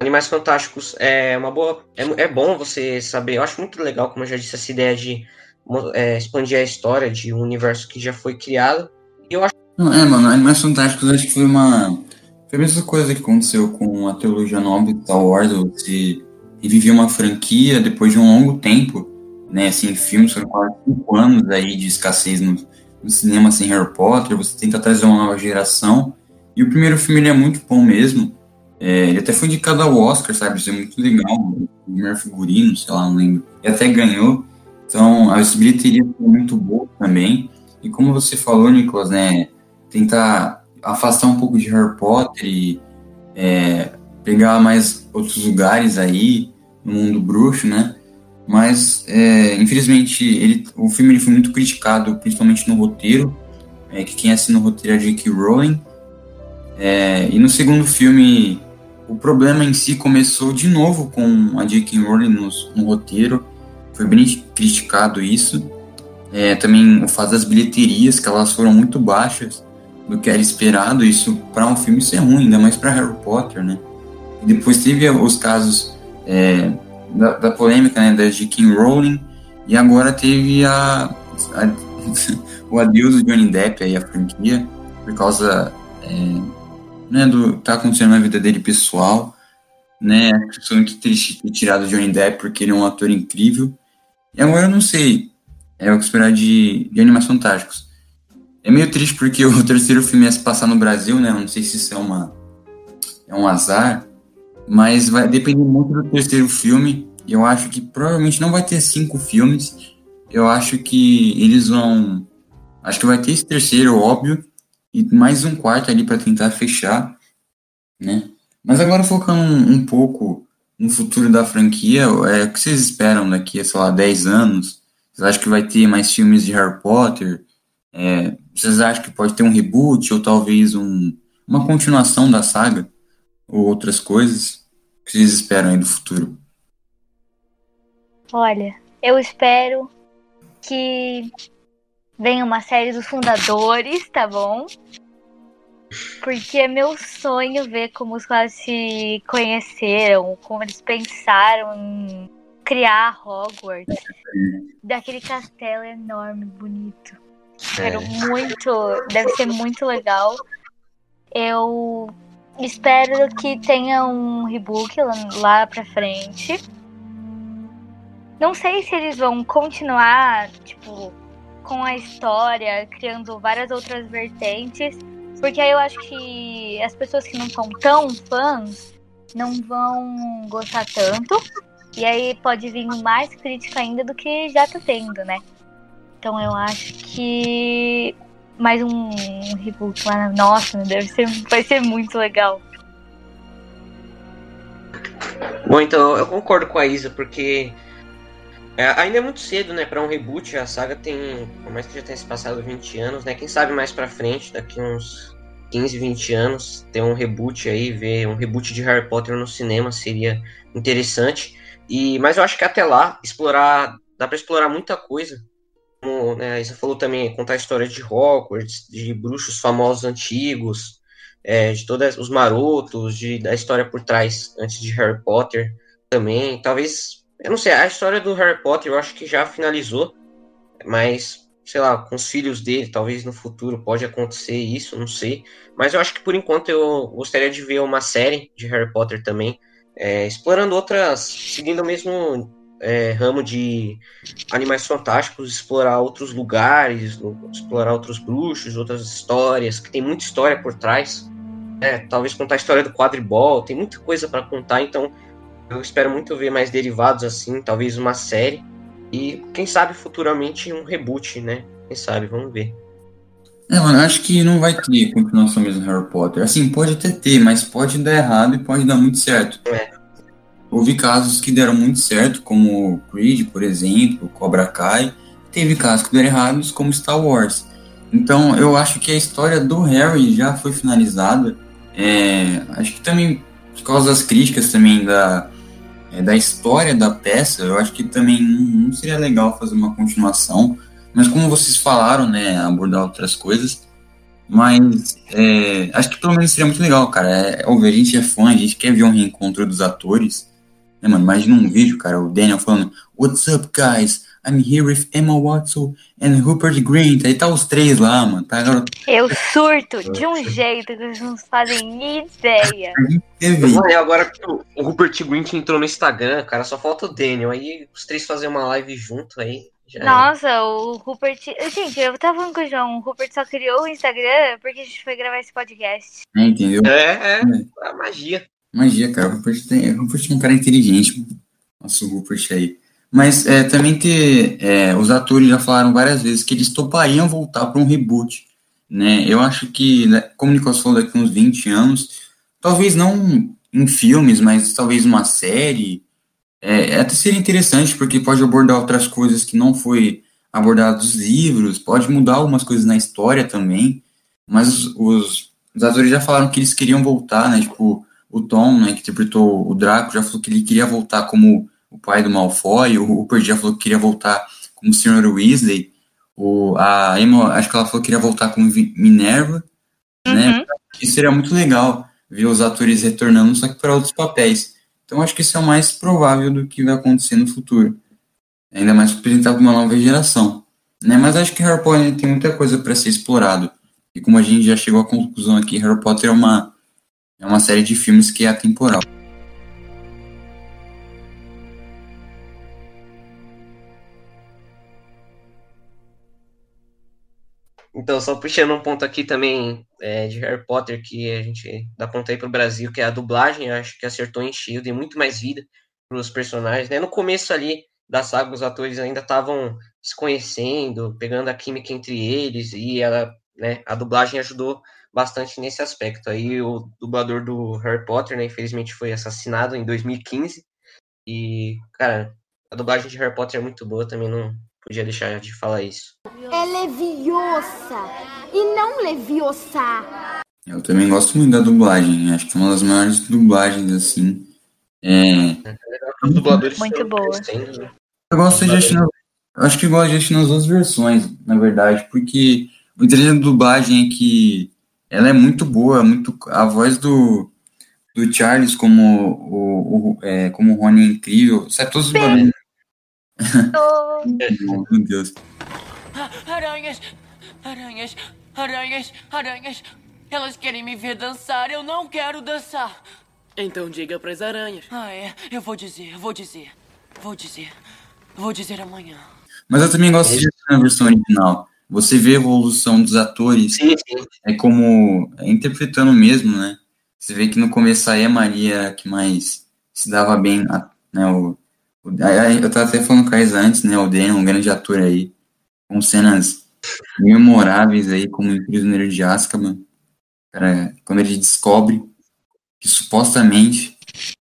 Animais Fantásticos é uma boa. É, é bom você saber. Eu acho muito legal, como eu já disse, essa ideia de é, expandir a história de um universo que já foi criado. E eu acho. Não, é, mano, Animais Fantásticos acho que foi uma. Foi a mesma coisa que aconteceu com a trilogia nova de Star Wars. Você revivia uma franquia depois de um longo tempo. né, assim, filmes, foram quase cinco anos aí de escassez no, no, cinema sem Harry Potter, você tenta trazer uma nova geração, e o primeiro filme ele é muito bom mesmo, é, ele até foi indicado ao Oscar, sabe, isso é muito legal, o primeiro figurino, sei lá, não lembro, e até ganhou, então a bilheteria foi muito boa também, e como você falou, Nicolas, né, tentar afastar um pouco de Harry Potter e é, pegar mais outros lugares aí no mundo bruxo, né? Mas, é, infelizmente, ele, o filme ele foi muito criticado, principalmente no roteiro, é, que quem assina o roteiro é J.K. Rowling. É, e no segundo filme, o problema em si começou de novo com a J.K. Rowling no, no roteiro. Foi bem criticado isso. É, também o fato das bilheterias, que elas foram muito baixas do que era esperado. Isso, para um filme, isso é ruim, ainda mais para Harry Potter, né? E depois teve os casos é, da, da, polêmica né, da J.K. Rowling, e agora teve a, a o adeus do Johnny Depp aí, a franquia, por causa é, né, do que tá acontecendo na vida dele pessoal, né, sou muito triste ter tirado o Johnny Depp porque ele é um ator incrível, e agora eu não sei, é o que esperar de, de Animais Fantásticos. É meio triste porque o terceiro filme ia se passar no Brasil, né, eu não sei se isso é uma é um azar, mas vai depender muito do terceiro filme. Eu acho que provavelmente não vai ter cinco filmes. Eu acho que eles vão. Acho que vai ter esse terceiro, óbvio, e mais um quarto ali para tentar fechar, né? Mas agora focando um, um, pouco no futuro da franquia, é, o que vocês esperam daqui a, sei lá, 10 anos? Vocês acham que vai ter mais filmes de Harry Potter? É, vocês acham que pode ter um reboot ou talvez um, uma continuação da saga? Ou outras coisas? que vocês esperam aí do futuro? Olha, eu espero que venha uma série dos fundadores, tá bom? Porque é meu sonho ver como os caras se conheceram, como eles pensaram em criar Hogwarts. Daquele castelo enorme, bonito. Quero é. muito, deve ser muito legal. Eu Espero que tenha um rebook lá, lá pra frente. Não sei se eles vão continuar, tipo, com a história, criando várias outras vertentes. Porque aí eu acho que as pessoas que não são tão fãs não vão gostar tanto. E aí pode vir mais crítica ainda do que já tá tendo, né? Então eu acho que mais um reboot lá. Nossa, deve ser, vai ser muito legal. Bom, então eu concordo com a Isa, porque é, ainda é muito cedo, né, para um reboot. A saga tem, por mais que já tenha se passado 20 anos, né, quem sabe mais para frente, daqui uns 15, 20 anos, ter um reboot aí, ver um reboot de Harry Potter no cinema seria interessante. E, mas eu acho que até lá, explorar, dá para explorar muita coisa como né, você falou também, contar a história de Hogwarts, de bruxos famosos antigos, é, de todos os marotos, de, da história por trás antes de Harry Potter também. Talvez, eu não sei, a história do Harry Potter eu acho que já finalizou, mas sei lá, com os filhos dele, talvez no futuro pode acontecer isso, não sei. Mas eu acho que por enquanto eu gostaria de ver uma série de Harry Potter também, é, explorando outras, seguindo o mesmo é, ramo de animais fantásticos, explorar outros lugares, explorar outros bruxos, outras histórias, que tem muita história por trás. É, talvez contar a história do quadribol, tem muita coisa para contar, então eu espero muito ver mais derivados assim, talvez uma série. E quem sabe futuramente um reboot, né? Quem sabe, vamos ver. É, mano, acho que não vai ter continuação mesmo Harry Potter. Assim, pode até ter, mas pode dar errado e pode dar muito certo. É. Houve casos que deram muito certo, como Creed, por exemplo, Cobra Kai. Teve casos que deram errados, como Star Wars. Então, eu acho que a história do Harry já foi finalizada. É, acho que também, por causa das críticas também da, é, da história da peça, eu acho que também não seria legal fazer uma continuação. Mas como vocês falaram, né, abordar outras coisas. Mas é, acho que pelo menos seria muito legal, cara. É, óbvio, a gente é fã, a gente quer ver um reencontro dos atores. Né, mano? Imagina um vídeo, cara, o Daniel falando, What's up, guys? I'm here with Emma Watson and Rupert Grint. Aí tá os três lá, mano. Tá, agora... Eu surto de um jeito que vocês não fazem ideia. Mano, agora que o Rupert Grint entrou no Instagram, cara, só falta o Daniel. Aí os três fazem uma live junto aí. Nossa, é. o Rupert. Gente, eu tava falando com o João, o Rupert só criou o Instagram porque a gente foi gravar esse podcast. É, entendeu? É, é, é. magia. Magia, cara. O Rupert, tem, o Rupert é um cara inteligente. Nossa, o Rupert aí. Mas é, também que é, os atores já falaram várias vezes que eles topariam voltar para um reboot. Né? Eu acho que, né, como o Nicolas falou, daqui uns 20 anos, talvez não em filmes, mas talvez uma série, é, até seria interessante, porque pode abordar outras coisas que não foi abordado nos livros, pode mudar algumas coisas na história também, mas os, os, atores já falaram que eles queriam voltar, né, tipo, o Tom, né, que interpretou o Draco, já falou que ele queria voltar como o pai do Malfoy, o Rupert já falou que queria voltar como o Sr. Weasley, o, a Emma, acho que ela falou que queria voltar como Minerva, né, uhum. né, isso seria muito legal, ver os atores retornando, só que para outros papéis. Então acho que isso é o mais provável do que vai acontecer no futuro. Ainda mais apresentar para uma nova geração. Né? Mas acho que Harry Potter tem muita coisa para ser explorado. E como a gente já chegou à conclusão aqui, Harry Potter é uma, é uma série de filmes que é atemporal. Então, só puxando um ponto aqui também é, de Harry Potter, que a gente dá ponto aí pro Brasil, que é a dublagem, acho que acertou em cheio, deu muito mais vida pros personagens, né? No começo ali da saga, os atores ainda estavam se conhecendo, pegando a química entre eles, e ela, né, a dublagem ajudou bastante nesse aspecto. Aí o dublador do Harry Potter, né, infelizmente foi assassinado em 2015, e, cara, a dublagem de Harry Potter é muito boa, também não, podia deixar de falar isso. É leviosa e não leviosa. Eu também gosto muito da dublagem. Acho que é uma das maiores dublagens, assim. É. Os dubladores muito boa. Né? Eu gosto de assistir. Acho que gosto de assistir nas duas versões, na verdade, porque o interessante da dublagem é que ela é muito boa, muito a voz do, do Charles como o, o é, como o Rony é incrível, sabe todos os dubladores Oh. Meu Deus. Aranhas! Aranhas! Aranhas! Aranhas! Elas querem me ver dançar, eu não quero dançar. Então diga pras aranhas. Ah, é. Eu vou dizer, vou dizer. Vou dizer. Vou dizer amanhã. Mas eu também gosto de a versão original. Você vê a evolução dos atores. Sim, sim. É como. É interpretando mesmo, né? Você vê que no começo aí a Maria que mais se dava bem, né? O, eu tava até falando com a Isa antes, né? O Daniel, um grande ator aí, com cenas memoráveis aí, como em Prisioneiro de Azkaban. Cara, quando ele descobre que supostamente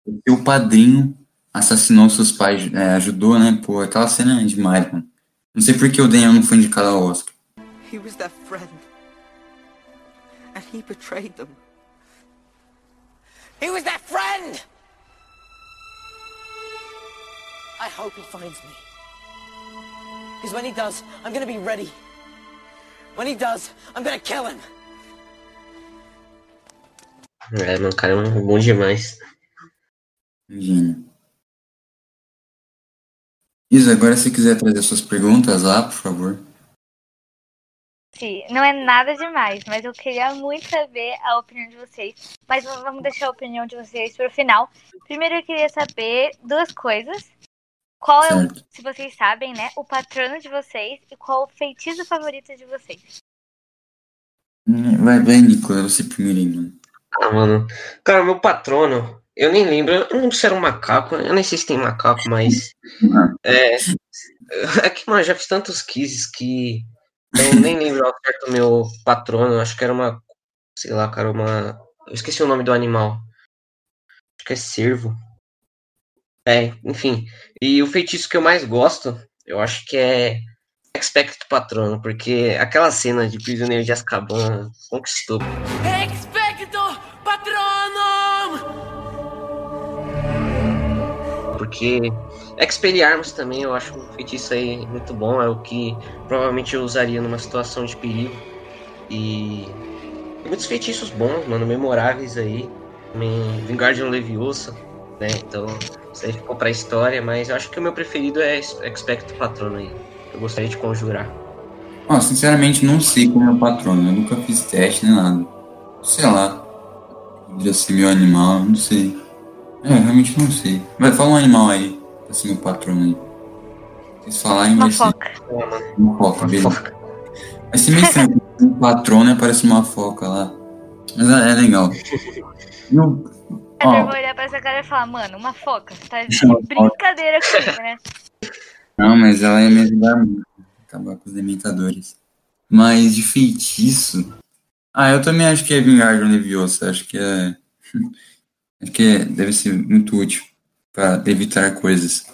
o seu padrinho assassinou seus pais, é, ajudou, né? Pô, aquela cena é demais, mano. Não sei por que o Daniel não foi indicado ao Oscar. He was their friend. And he betrayed them. He was their! I hope he finds me. Because when he does, I'm gonna be ready. When he does, I'm gonna kill him. É, mano, cara é um bom demais. Imagina. Isa, agora se quiser trazer suas perguntas lá, por favor. Sim, não é nada demais, mas eu queria muito saber a opinião de vocês. Mas vamos deixar a opinião de vocês para o final. Primeiro eu queria saber duas coisas. Qual certo. é o, se vocês sabem, né, o patrono de vocês e qual o feitiço favorito de vocês? Hum, vai, vai, Nicolas, você primeiro, mano. Ah, mano. Cara, meu patrono, eu nem lembro, eu não sei se era um macaco, eu nem sei se tem macaco, mas. É. É que, mano, já fiz tantos quizzes que eu nem lembro ao certo do meu patrono, acho que era uma. Sei lá, cara, uma. Eu esqueci o nome do animal. Acho que é cervo. É, enfim. E o feitiço que eu mais gosto, eu acho que é Expecto Patrono, porque aquela cena de Prisioneiro de Azkaban conquistou. Expecto Patronum! Porque Expelliarmus também eu acho um feitiço aí muito bom, é o que provavelmente eu usaria numa situação de perigo. E muitos feitiços bons, mano, memoráveis aí. Também Vingardium Leviosa, né? Então, isso aí ficou pra história, mas eu acho que o meu preferido é Expecto Patrono aí. Eu gostaria de conjurar. Ó, sinceramente, não sei como é o patrono. Eu nunca fiz teste nem nada. Sei lá. Podia ser meu animal, não sei. É, realmente não sei. Vai, fala um animal aí. Pra ser meu patrono aí. Vocês falarem, Uma vai ser foca. uma foca, Uma beleza. foca. Vai ser meio estranho. um patrono aparece uma foca lá. Mas é, é legal. E o- Eu ó, vou olhar pra essa cara e falar, mano, uma foca. Tá de brincadeira comigo, né? Não, mas ela ia me ajudar muito. Acabar com os dementadores. Mas de feitiço. Ah, eu também acho que é Vingardium Leviosa. Acho que é. Acho que é- deve ser muito útil para evitar coisas.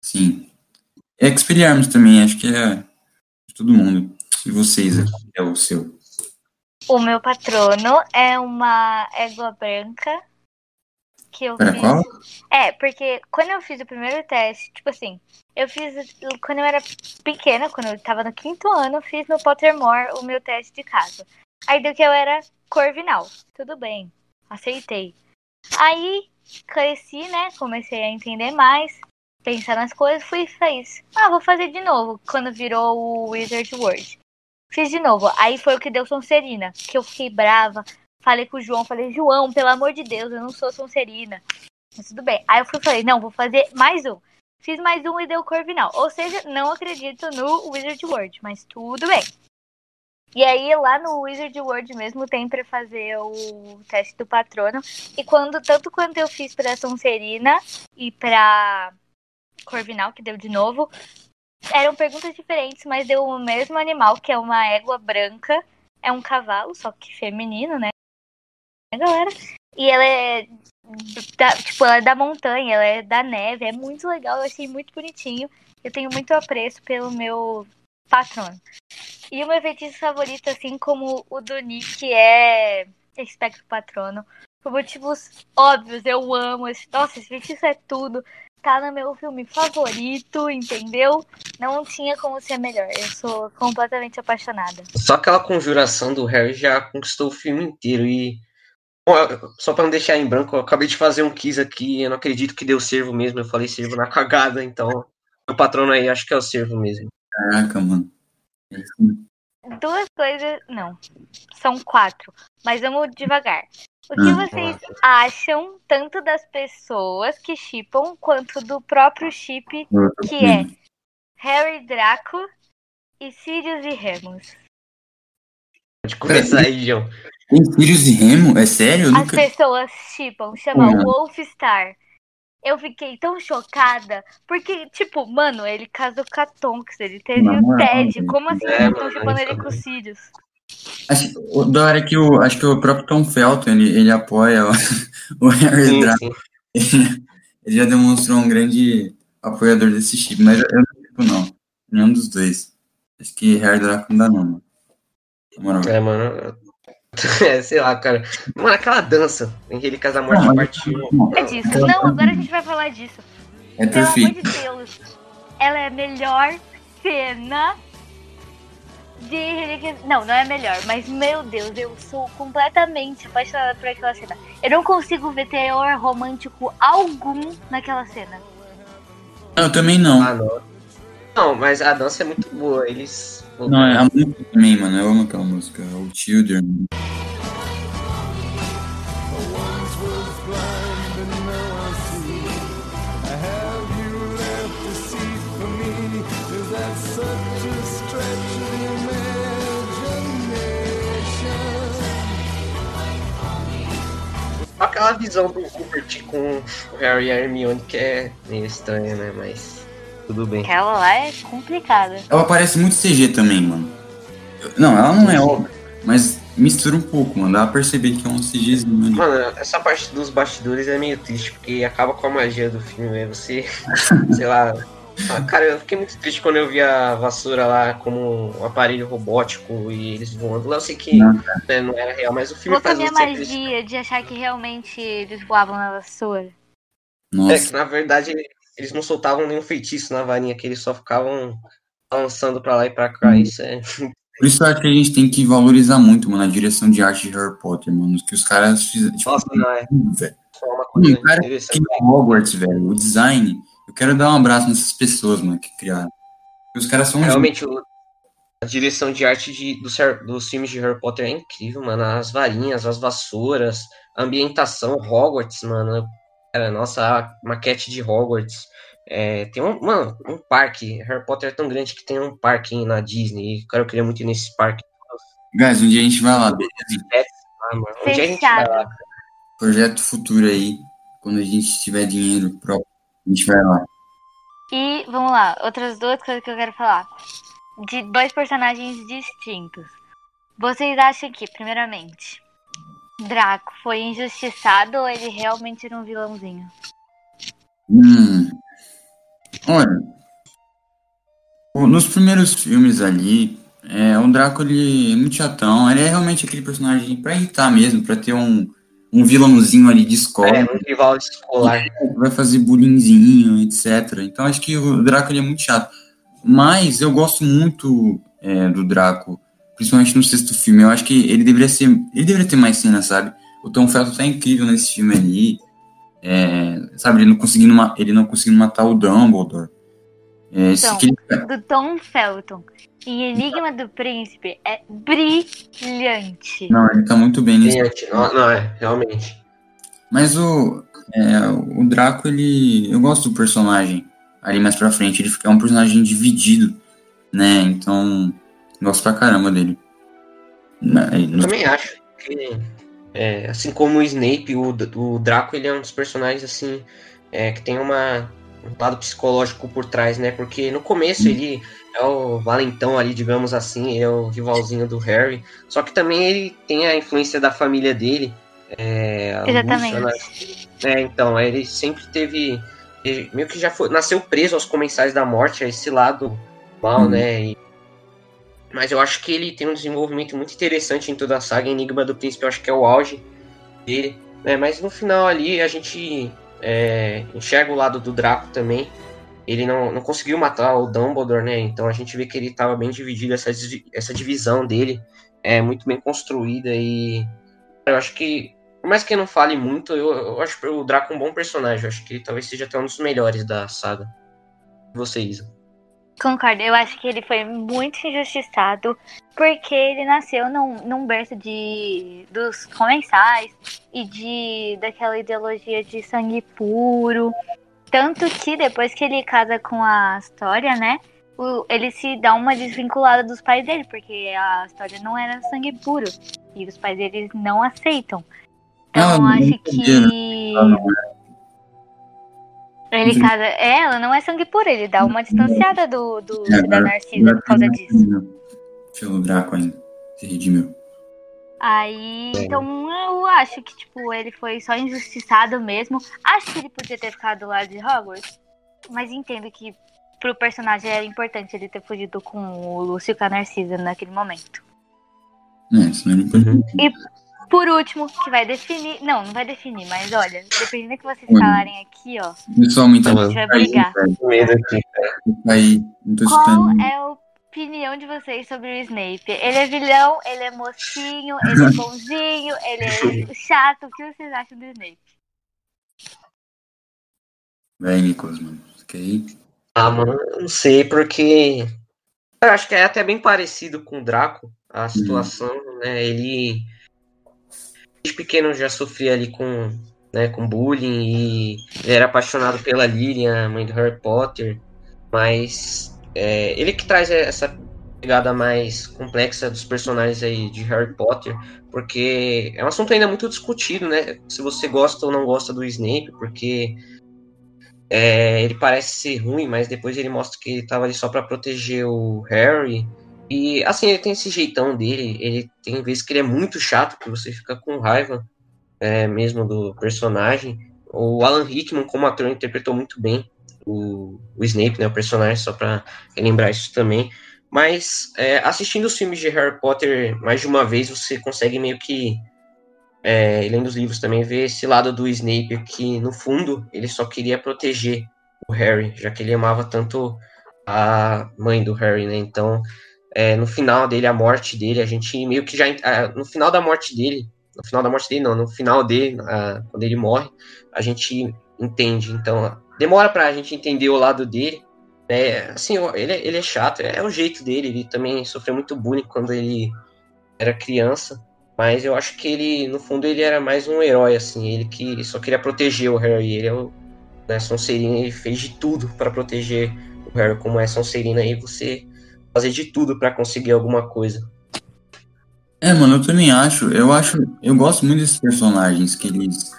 Sim. Expelliarmus também, acho que é de todo mundo. E vocês, aqui, é o seu. O meu patrono é uma égua branca que eu Para fiz. qual? É, porque quando eu fiz o primeiro teste, tipo assim, eu fiz quando eu era pequena, quando eu tava no quinto ano, eu fiz no Pottermore o meu teste de casa. Aí deu que eu era corvinal. Tudo bem, aceitei. Aí cresci, né? Comecei a entender mais, pensar nas coisas, fui e fiz. Ah, vou fazer de novo, quando virou o Wizard World. Fiz de novo. Aí foi o que deu Sonserina, que eu fiquei brava. Falei com o João, falei, João, pelo amor de Deus, eu não sou Sonserina. Mas tudo bem. Aí eu fui falei, não, vou fazer mais um. Fiz mais um e deu Corvinal. Ou seja, não acredito no Wizard World, mas tudo bem. E aí lá no Wizard World mesmo tem pra fazer o teste do patrono. E quando, tanto quanto eu fiz pra Sonserina e pra Corvinal, que deu de novo, eram perguntas diferentes, mas deu o mesmo animal, que é uma égua branca. É um cavalo, só que feminino, né, galera? E ela é da, tipo, ela é da montanha, ela é da neve, é muito legal, eu achei muito bonitinho. Eu tenho muito apreço pelo meu patrono. E o meu feitiço favorito, assim como o do Nick, é Espectro Patrono. Por motivos óbvios, eu amo. Esse... Nossa, esse feitiço é tudo. Tá no meu filme favorito, entendeu? Não tinha como ser melhor. Eu sou completamente apaixonada. Só aquela conjuração do Harry já conquistou o filme inteiro e. Bom, Só pra não deixar em branco, eu acabei de fazer um quiz aqui, eu não acredito que deu servo mesmo, eu falei servo na cagada, então. Meu patrono aí acho que é o servo mesmo. Caraca, mano. Duas coisas. Não. São quatro. Mas vamos devagar. O que Hum. vocês acham tanto das pessoas que chipam quanto do próprio chip que é. Harry Draco e Sirius e Remus? Pode começar aí, João. Tem Sirius e Remo? É sério? Eu As nunca... pessoas chipam, chama Hum. Wolfstar. Eu fiquei tão chocada, porque, tipo, mano, ele casou com a Tonks, ele teve Na o moral, Ted. gente. Como assim É, eles estão chipando ele é com o bom. Sirius? Acho, o da hora que o, acho que o próprio Tom Felton, ele, ele apoia o, o Harry Sim, Draco. sim. Ele já demonstrou um grande apoiador desse chip, mas eu não tipo não. Nenhum dos dois. Acho que Harry Draco não dá não, mano. É, mano. É, sei lá, cara. Mano, aquela dança em Relíquias da Morte Não, mas- parte 1. É disso. Não, agora a gente vai falar disso. É Pelo amor perfeito. de Deus. Ela é a melhor cena de. Não, não é a melhor, mas meu Deus, eu sou completamente apaixonada por aquela cena. Eu não consigo ver teor romântico algum naquela cena. Eu também não. Ah, não. Não, mas a dança é muito boa. Eles. Não, é a música também, mano. Eu amo aquela música. O Children. Aquela visão do Rupert com o Harry e a Hermione que é meio estranha, né? Mas tudo bem. Aquela lá é complicada. Ela parece muito CG também, mano. Não, ela não é óbvia, mas mistura um pouco, mano. Dá pra perceber que é um CGzinho. Mano, essa parte dos bastidores é meio triste, porque acaba com a magia do filme, né? Você, sei lá. Cara, eu fiquei muito triste quando eu vi a vassoura lá como um aparelho robótico e eles voando. Lá eu sei que Não, né, não era real, mas o filme faz acreditar. magia de achar que realmente eles voavam na vassoura. É Nossa. que na verdade eles não soltavam nenhum feitiço na varinha, que eles só ficavam balançando pra lá e pra cá. Isso é. Por isso eu acho que a gente tem que valorizar muito, mano, a direção de arte de Harry Potter, mano. Que os caras fizeram. Tipo, Nossa, não é. velho. Hum, cara, que Hogwarts, velho, o design, eu quero dar um abraço nessas pessoas, mano, que criaram. Os caras são Realmente, o- a direção de arte de, dos, dos filmes de Harry Potter é incrível, mano. As varinhas, as vassouras, a ambientação, Hogwarts, mano. Cara, nossa, a maquete de Hogwarts. É, tem um, mano, um parque. Harry Potter é tão grande que tem um parque na Disney. E, cara, eu queria muito ir nesse parque. Guys, um dia a gente vai lá, beleza? Ah, mano. Um dia a gente vai lá. Projeto futuro aí, quando a gente tiver dinheiro próprio, a gente vai lá. E vamos lá, outras duas coisas que eu quero falar. De dois personagens distintos. Vocês acham que, primeiramente, Draco foi injustiçado ou ele realmente era um vilãozinho? Hum. Olha, o- nos primeiros filmes ali, é, o Draco ele é muito chatão. Ele é realmente aquele personagem pra irritar mesmo, pra ter um, um vilãozinho ali de escola. É, um rival escolar. vai fazer bullyingzinho, etc. Então acho que o Draco ele é muito chato. Mas eu gosto muito é, do Draco, principalmente no sexto filme. Eu acho que ele deveria ser. Ele deveria ter mais cenas, sabe? O Tom Felton tá incrível nesse filme ali. É, sabe, ele não conseguindo, ma- ele não conseguindo matar o Dumbledore. É, Então, que- Do Tom Felton. E Enigma do Príncipe é brilhante. não, ele tá muito bem nesse Brilhante. Não, não, é, realmente. Mas o, é, o Draco, ele. Eu gosto do personagem ali mais pra frente. Ele fica- é um personagem dividido, né? Então. Gosto pra caramba dele. Eu no- também acho que, é, assim como o Snape, o, o Draco ele é um dos personagens assim é, que tem uma, um lado psicológico por trás, né? Porque no começo ele é o valentão ali, digamos assim, ele é o rivalzinho do Harry. Só que também ele tem a influência da família dele. É, a Exatamente. Lúcia? É, então, ele sempre teve. ele meio que já foi, nasceu preso aos comensais da morte, a esse lado mal, Uhum. né? E mas eu acho que ele tem um desenvolvimento muito interessante em toda a saga. Enigma do Príncipe, eu acho que é o auge dele. Né? Mas no final ali a gente é, enxerga o lado do Draco também. Ele não, não conseguiu matar o Dumbledore, né? Então a gente vê que ele estava bem dividido. Essa, essa divisão dele é muito bem construída. E eu acho que, por mais que não fale muito, eu, eu acho o Draco um bom personagem. Eu acho que ele talvez seja até um dos melhores da saga. E Você, Isa? Concordo, eu acho que ele foi muito injustiçado porque ele nasceu num, num berço de dos comensais e de daquela ideologia de sangue puro. Tanto que depois que ele casa com a história, né? o- ele se dá uma desvinculada dos pais dele, porque a história não era sangue puro. E os pais deles não aceitam. Então Ah, acho que. Ah, não, Ele Uhum. casa. É, ela não é sangue puro, ele dá uma distanciada do, do É, da Narcisa por causa disso. Pelo Draco ainda. Se redimiu. Aí, É. então eu acho que, tipo, ele foi só injustiçado mesmo. Acho que ele podia ter ficado lá de Hogwarts. Mas entendo que pro personagem era importante ele ter fugido com o Lúcio e com a Narcisa naquele momento. É, isso não é importante. Por último, que vai definir. Não, não vai definir, mas olha, dependendo do que vocês falarem aqui, ó. Bom. A gente vai brigar. Com medo aqui. aí, não tô Qual é a opinião de vocês sobre o Snape? Ele é vilão, ele é mocinho, ele é bonzinho, ele é chato. O que vocês acham do Snape? Vai, Nicolas, mano. Ir? Ah, mano, eu não sei, porque. Eu acho que é até bem parecido com o Draco, a situação, né? Ele. Desde pequeno já sofria ali com, né, com bullying e era apaixonado pela Lilian, mãe do Harry Potter, mas é, ele que traz essa pegada mais complexa dos personagens aí de Harry Potter, porque é um assunto ainda muito discutido, né? Se você gosta ou não gosta do Snape, porque é, ele parece ser ruim, mas depois ele mostra que ele tava ali só pra proteger o Harry. E assim, ele tem esse jeitão dele. Ele tem vezes que ele é muito chato, que você fica com raiva é, mesmo do personagem. O Alan Rickman, como ator, interpretou muito bem o, o Snape, né, o personagem, só pra relembrar isso também. Mas é, assistindo os filmes de Harry Potter mais de uma vez, você consegue meio que é, lendo os livros também, ver esse lado do Snape que, no fundo, ele só queria proteger o Harry, já que ele amava tanto a mãe do Harry, né? Então, é, no final dele, a morte dele, a gente meio que já. No final da morte dele, no final da morte dele, não, no final dele, quando ele morre, a gente entende. Então, demora pra gente entender o lado dele. É, assim, ele, ele é chato, é, o jeito dele. Ele também sofreu muito bullying quando ele era criança. Mas eu acho que ele, no fundo, ele era mais um herói, assim. Ele que só queria proteger o Harry. Ele é o né, Sonserina, ele fez de tudo para proteger o Harry. Como é Sonserina aí, você fazer de tudo para conseguir alguma coisa. É, mano, eu também acho. Eu acho. Eu gosto muito desses personagens que eles.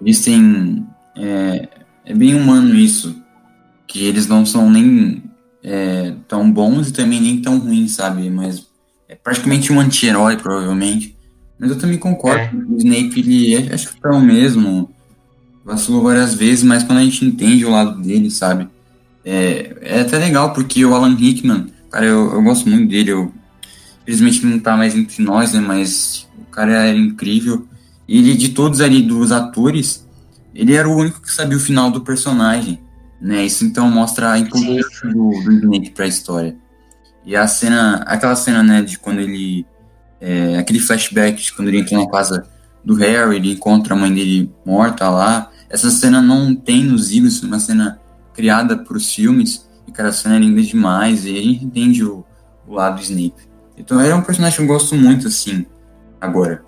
Eles têm. É, é bem humano isso. Que eles não são nem é, tão bons e também nem tão ruins, sabe? Mas é praticamente um anti-herói, provavelmente. Mas eu também concordo. É. O Snape, ele é, acho que é o mesmo. Vacilou várias vezes, mas quando a gente entende o lado dele, sabe? É, é até legal, porque o Alan Rickman, cara, eu, eu gosto muito dele. Eu, infelizmente não tá mais entre nós, né? Mas o cara era incrível. E ele, de todos ali, dos atores, ele era o único que sabia o final do personagem, né? Isso então mostra a importância do, do Snape pra história. E a cena, aquela cena, né, de quando ele é, aquele flashback de quando ele entra na casa do Harry, ele encontra a mãe dele morta lá. Essa cena não tem nos livros, é uma cena criada para os filmes. E, cara, a cena é linda demais. E a gente entende o, o lado do Snape. Então, ele é um personagem que eu gosto muito, assim, agora.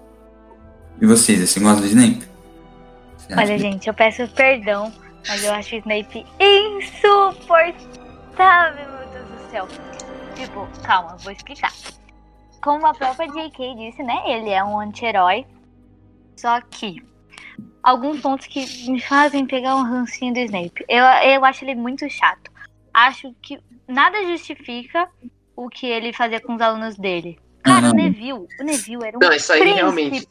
E vocês, você gosta do Snape? Olha, gente, eu peço perdão, mas eu acho o Snape insuportável, meu Deus do céu. Tipo, calma, vou explicar como a própria J.K. disse, né? Ele é um anti-herói. Só que alguns pontos que me fazem pegar um rancinho do Snape. Eu, eu acho ele muito chato. Acho que nada justifica o que ele fazia com os alunos dele. Cara, uhum. o Neville, o Neville era um Não, isso aí príncipe.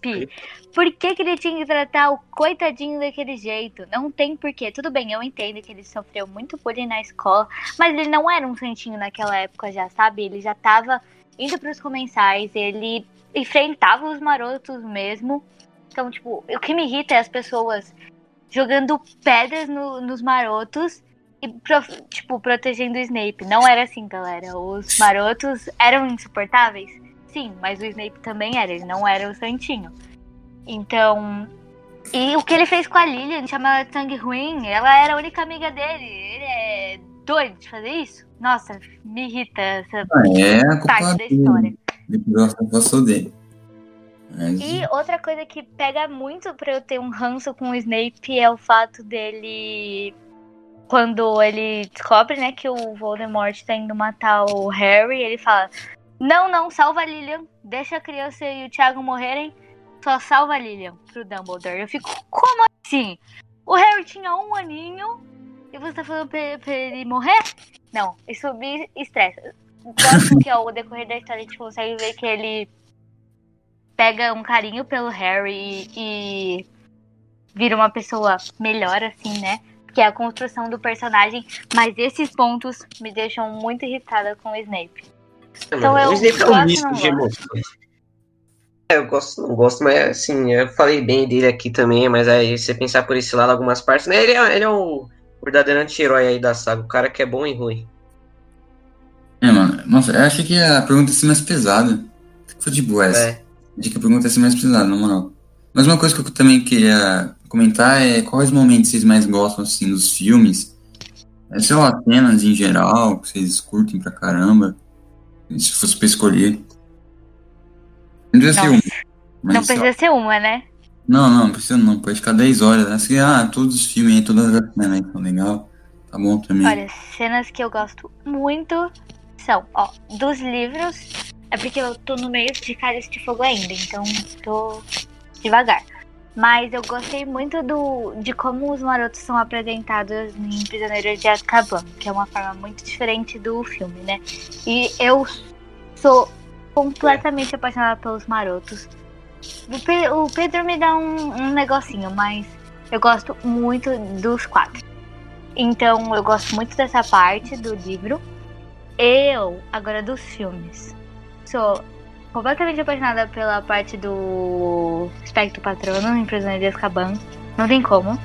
Realmente... Por que, que ele tinha que tratar o coitadinho daquele jeito? Não tem porquê. Tudo bem, eu entendo que ele sofreu muito bullying na escola, mas ele não era um santinho naquela época já, sabe? Ele já tava indo para os comensais, ele enfrentava os marotos mesmo. Então, tipo, o que me irrita é as pessoas jogando pedras no, nos marotos e, tipo, protegendo o Snape. Não era assim, galera. Os marotos eram insuportáveis? Sim, mas o Snape também era, ele não era o santinho. Então. E o que ele fez com a Lilian, chama ela de sangue ruim, ela era a única amiga dele. Ele é doido de fazer isso? Nossa, me irrita essa ah, é parte da história. Dele. Mas... E outra coisa que pega muito pra eu ter um ranço com o Snape é o fato dele. Quando ele descobre, né, que o Voldemort tá indo matar o Harry, ele fala: Não, não, salva a Lilian. Deixa a criança e o Thiago morrerem. Só salva a Lilian pro Dumbledore. Eu fico, como assim? O Harry tinha um aninho e você tá falando pra, pra ele morrer? Não, isso me estressa. Tanto que ao decorrer da história a gente consegue ver que ele pega um carinho pelo Harry e, e vira uma pessoa melhor, assim, né? Que é a construção do personagem. Mas esses pontos me deixam muito irritada com o Snape. É, então eu o Snape é um misto de emoções. É, eu gosto, não gosto, mas assim, eu falei bem dele aqui também, mas aí você pensar por esse lado algumas partes, né? Ele é, ele é o verdadeiro anti-herói aí da saga, o cara que é bom e ruim. É, mano, nossa, eu achei que a pergunta ia ser mais pesada. Foi de boa essa. É. Achei que a pergunta ia ser mais pesada, na moral. Mas uma coisa que eu também queria comentar é quais momentos vocês mais gostam, assim, dos filmes. É, sei lá, cenas em geral, que vocês curtem pra caramba. Se fosse pra escolher. Não precisa ser uma. Não precisa ser uma, né? Não, não, não precisa não, pode ficar 10 horas. Né? Assim, ah, todos os filmes aí, todas as cenas aí são legal. Tá bom também. Olha, cenas que eu gosto muito são, ó, dos livros. É porque eu tô no meio de Cálice de Fogo ainda, então tô devagar. Mas eu gostei muito do, de como os marotos são apresentados em Prisioneiros de Azkaban, que é uma forma muito diferente do filme, né? E eu sou completamente apaixonada pelos marotos. O Pedro me dá um, um negocinho, mas eu gosto muito dos quatro. Então eu gosto muito dessa parte do livro. Eu, agora dos filmes, sou completamente apaixonada pela parte do Espectro Patrono em Prisioneiro de Azkaban. Não tem como.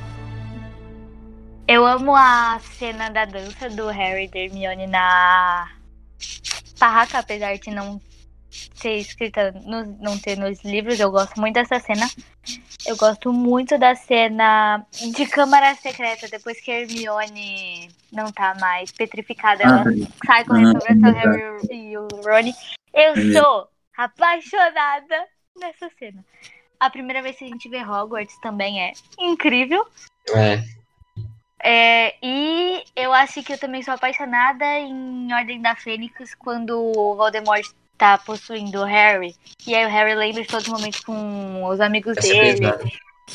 Eu amo a cena da dança do Harry e da Hermione na barraca, apesar de não ser escrita, no, não ter nos livros, eu gosto muito dessa cena. Eu gosto muito da cena de Câmara Secreta, depois que a Hermione não tá mais petrificada, ela Ah, sai correndo ah, sobre o Harry e o Rony. Eu É sou apaixonada nessa cena. A primeira vez que a gente vê Hogwarts também é incrível. É. É, e eu acho que eu também sou apaixonada em Ordem da Fênix quando o Voldemort tá possuindo o Harry. E aí o Harry lembra de todos os momentos com os amigos Essa é dele. pesada.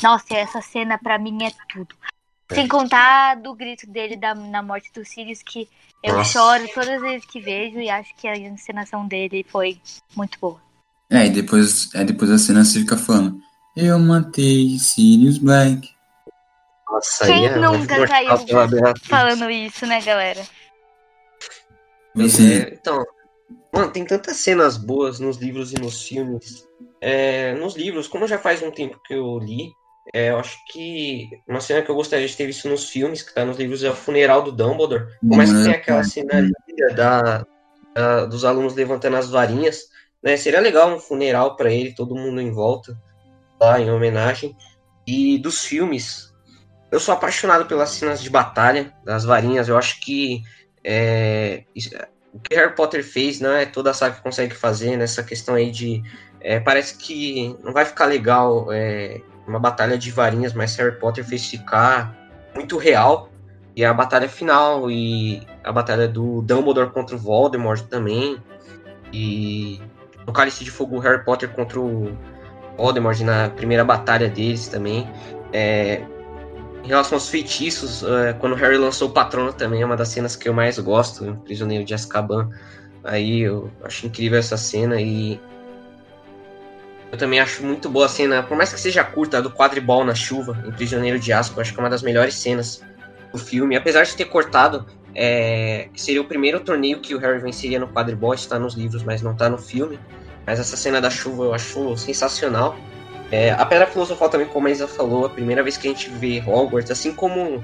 Nossa, essa cena pra mim é tudo. Sem contar do grito dele da, na morte dos Sirius, que eu Nossa. choro todas as vezes que vejo e acho que a encenação dele foi muito boa. É, e depois, é, depois da cena você fica falando. Eu matei Sirius Black. Nossa, Quem é nunca saiu. Falando isso, né, galera? Você, é, então, mano, tem tantas cenas boas nos livros e nos filmes. É, nos livros, como já faz um tempo que eu li, é, eu acho que uma cena que eu gostaria de ter visto nos filmes, que tá nos livros, é o funeral do Dumbledore. Por mais que tenha aquela cena linda da, da- dos alunos levantando as varinhas, né? Seria legal um funeral para ele, todo mundo em volta, lá em homenagem. E dos filmes, eu sou apaixonado pelas cenas de batalha, das varinhas. Eu acho que é, o que Harry Potter fez não é toda a saga que consegue fazer nessa questão aí de. é, parece que não vai ficar legal é, uma batalha de varinhas, mas Harry Potter fez ficar muito real. E a batalha final, e a batalha do Dumbledore contra o Voldemort também. E no Cálice de Fogo, Harry Potter contra o Voldemort na primeira batalha deles também. É, em relação aos feitiços, é, quando Harry lançou o Patrono também é uma das cenas que eu mais gosto, o Prisioneiro de Azkaban. Aí eu acho incrível essa cena e eu também acho muito boa a cena, por mais que seja curta, a do quadribol na chuva, em Prisioneiro de Azkaban, acho que é uma das melhores cenas do filme. Apesar de ter cortado, é, seria o primeiro torneio que o Harry venceria no quadribol, está nos livros, mas não está no filme. Mas essa cena da chuva eu acho sensacional. É, a Pedra Filosofal também, como a Isa falou, a primeira vez que a gente vê Hogwarts, assim como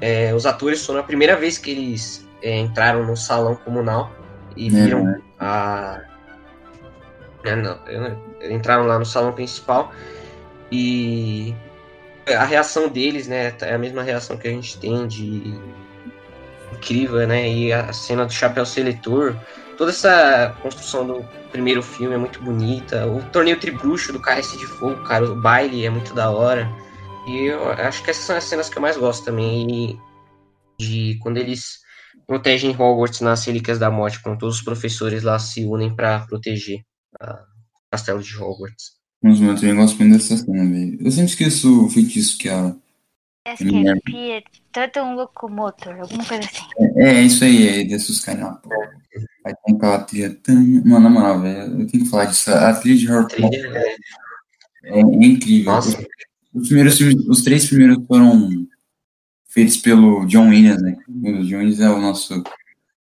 é, os atores foram a primeira vez que eles é, entraram no salão comunal e viram É, a. É, não, entraram lá no salão principal e a reação deles, né, é a mesma reação que a gente tem de incrível, né? E a cena do chapéu seletor, toda essa construção do primeiro filme é muito bonita. O torneio tribruxo do Cálice de Fogo, cara, o baile é muito da hora. E eu acho que essas são as cenas que eu mais gosto também. De quando eles protegem Hogwarts nas Relíquias da Morte, quando todos os professores lá se unem para proteger o castelo de Hogwarts. Mas eu também gosto muito dessa cena, velho. Eu sempre esqueço o feitiço que a. Acho que é tanto um locomotor, alguma coisa assim. É, é isso aí, é desses caras na porra. Aí tem aquela trilha. Mano, na moral, velho, eu tenho que falar disso. A trilha de Harry Potter Trilha, é, é, é incrível. nossa, Os, primeiros os três primeiros foram feitos pelo John Williams, né? O John Williams é o nosso.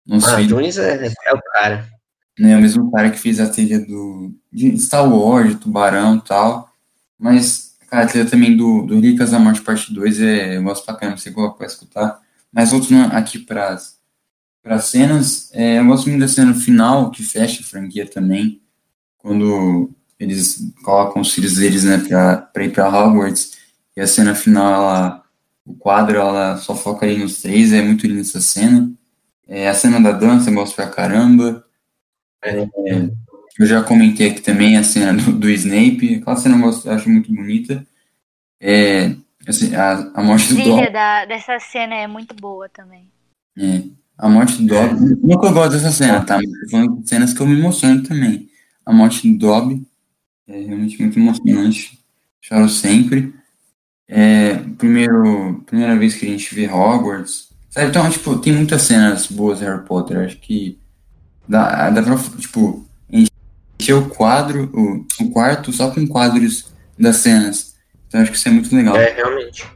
nosso ah, filho, Jones é, é o cara. Né? O mesmo cara que fez a trilha do de Star Wars, de Tubarão e tal. Mas, cara, a trilha também do, do Relíquias da Morte Parte 2 é, eu gosto pra caramba, você coloca pra escutar. Mas voltando aqui pras, pras cenas, é, eu gosto muito da cena final, que fecha a franquia também, quando eles colocam os filhos deles, né, pra, pra ir pra Hogwarts, e a cena final, ela, o quadro, ela só foca ali nos três, é muito linda essa cena. É, a cena da dança eu gosto pra caramba. É. Eu já comentei aqui também a cena do, do Snape, aquela cena eu, gosto, eu acho muito bonita. É, assim, a, a morte do Dobby. da, dessa cena é muito boa também. É, a morte do Dobby. Que eu gosto dessa cena, tá? Mas falando de cenas que eu me emociono também. A morte do Dobby é realmente muito emocionante. Choro sempre. É, primeiro, primeira vez que a gente vê Hogwarts. Sabe? Então, tipo, tem muitas cenas boas de Harry Potter. Acho que dá, dá pra, tipo, encher o quadro, o, o quarto só com quadros das cenas. Então, acho que isso é muito legal. É, realmente.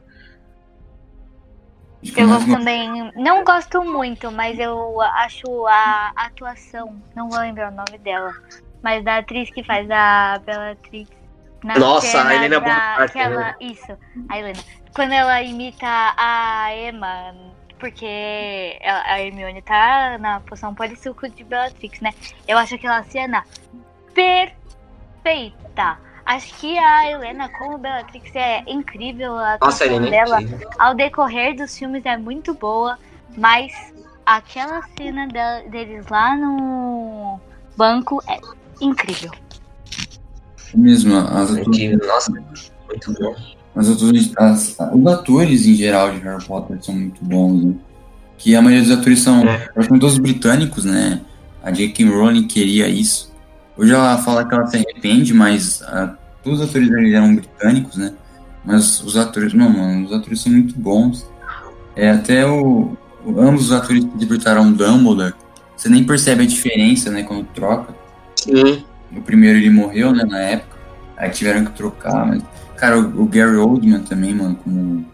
É Eu gosto também. Não gosto muito, mas eu acho a atuação. Não vou lembrar o nome dela. Mas da atriz que faz a Bellatrix. Na Nossa, cena a Helena da, Bonham Carter, que ela, né? Isso, a Helena. Quando ela imita a Emma, porque a Hermione tá na poção polissuco de Bellatrix, né? Eu acho aquela cena perfeita. Acho que a Helena como Bellatrix é incrível, a Nossa, atuação é dela ao decorrer dos filmes é muito boa, mas aquela cena de- deles lá no banco é incrível. Mesmo, as É nossa, muito bom. As atuações as- os atores em geral de Harry Potter são muito bons, né? Que a maioria dos atores são, É. eu acho que são todos britânicos, né? A J.K. Rowling queria isso. Hoje ela fala que ela se arrepende, mas ah, todos os atores ali eram britânicos, né? Mas os atores, não, mano, os atores são muito bons. É, até o, o- ambos os atores que interpretaram Dumbledore, você nem percebe a diferença, né, quando troca. Sim. O primeiro ele morreu, né, na época. Aí tiveram que trocar, mas. Cara, o, o Gary Oldman também, mano, como.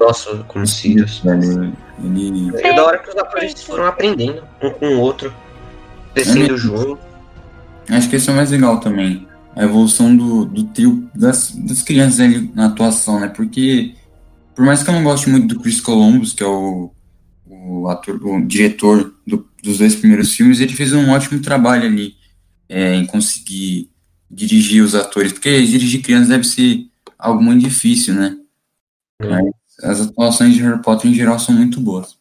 Nossa, como Sirius. velho. Ele. É da hora que os atores foram aprendendo um com o outro, crescendo junto. Acho que esse é o mais legal também. A evolução do, do trio das, das crianças ali na atuação, né? Porque, por mais que eu não goste muito do Chris Columbus, que é o, o ator, o diretor do- dos dois primeiros filmes, ele fez um ótimo trabalho ali é, em conseguir dirigir os atores. Porque dirigir crianças deve ser algo muito difícil, né? Hum. Mas as atuações de Harry Potter em geral são muito boas.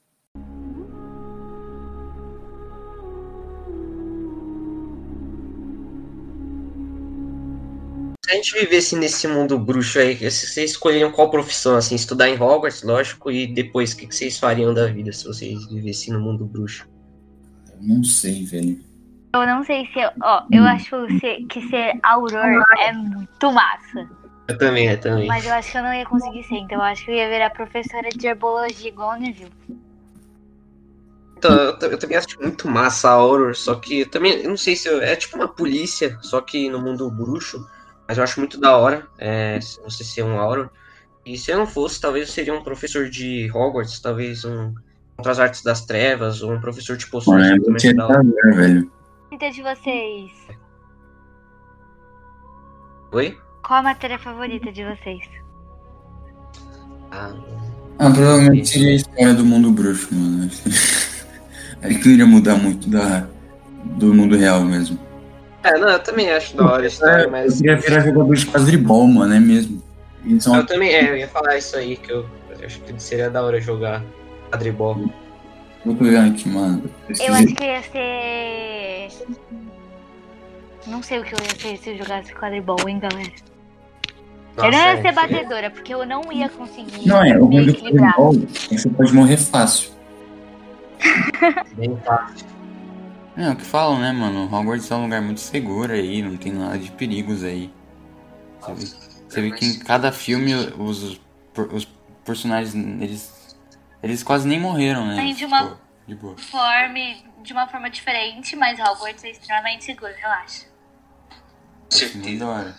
Se a gente vivesse nesse mundo bruxo aí, vocês escolheriam qual profissão, assim, estudar em Hogwarts, lógico, e depois, o que vocês fariam da vida se vocês vivessem no mundo bruxo? Eu não sei, velho. Eu não sei se. Ó, eu acho se- que ser Auror é muito massa. Eu também, eu também. Mas eu acho que eu não ia conseguir ser. Então eu acho que eu ia virar professora de herbologia igual a Neville. Então, eu, eu também acho muito massa a Auror, só que eu também, eu não sei se eu, é tipo uma polícia, só que no mundo bruxo, mas eu acho muito da hora é, se você ser um Auror. E se eu não fosse, talvez eu seria um professor de Hogwarts, talvez um contra as artes das trevas, ou um professor de poções. É muito tentador, velho. Então de vocês, Oi? Qual a matéria favorita de vocês? Ah, Ah, provavelmente seria a história do mundo bruxo, mano. Aí que não iria mudar muito da, do mundo real mesmo. é, não, eu também acho da hora a história, Eu mas. queria virar jogador de quadribol, mano, é mesmo. Então, Eu também, é, eu ia falar isso aí, que eu, eu acho que seria da hora jogar quadribol. eu tô vendo aqui, mano. Eu acho que eu ia ser. Não sei o que eu ia ser se eu jogasse quadribol, hein, galera. Nossa, eu não ia é, ser batedora, porque eu não ia conseguir Não, é, o me equilibrar. é que você pode morrer fácil. bem fácil. É, o que falam, né, mano? Hogwarts é um lugar muito seguro aí, não tem nada de perigos aí. Você vê, você vê que em cada filme os, os personagens, eles, eles quase nem morreram, né? Tem de uma- Tipo, de boa. Forme de uma forma diferente, mas Hogwarts é extremamente seguro, relaxa. Hora.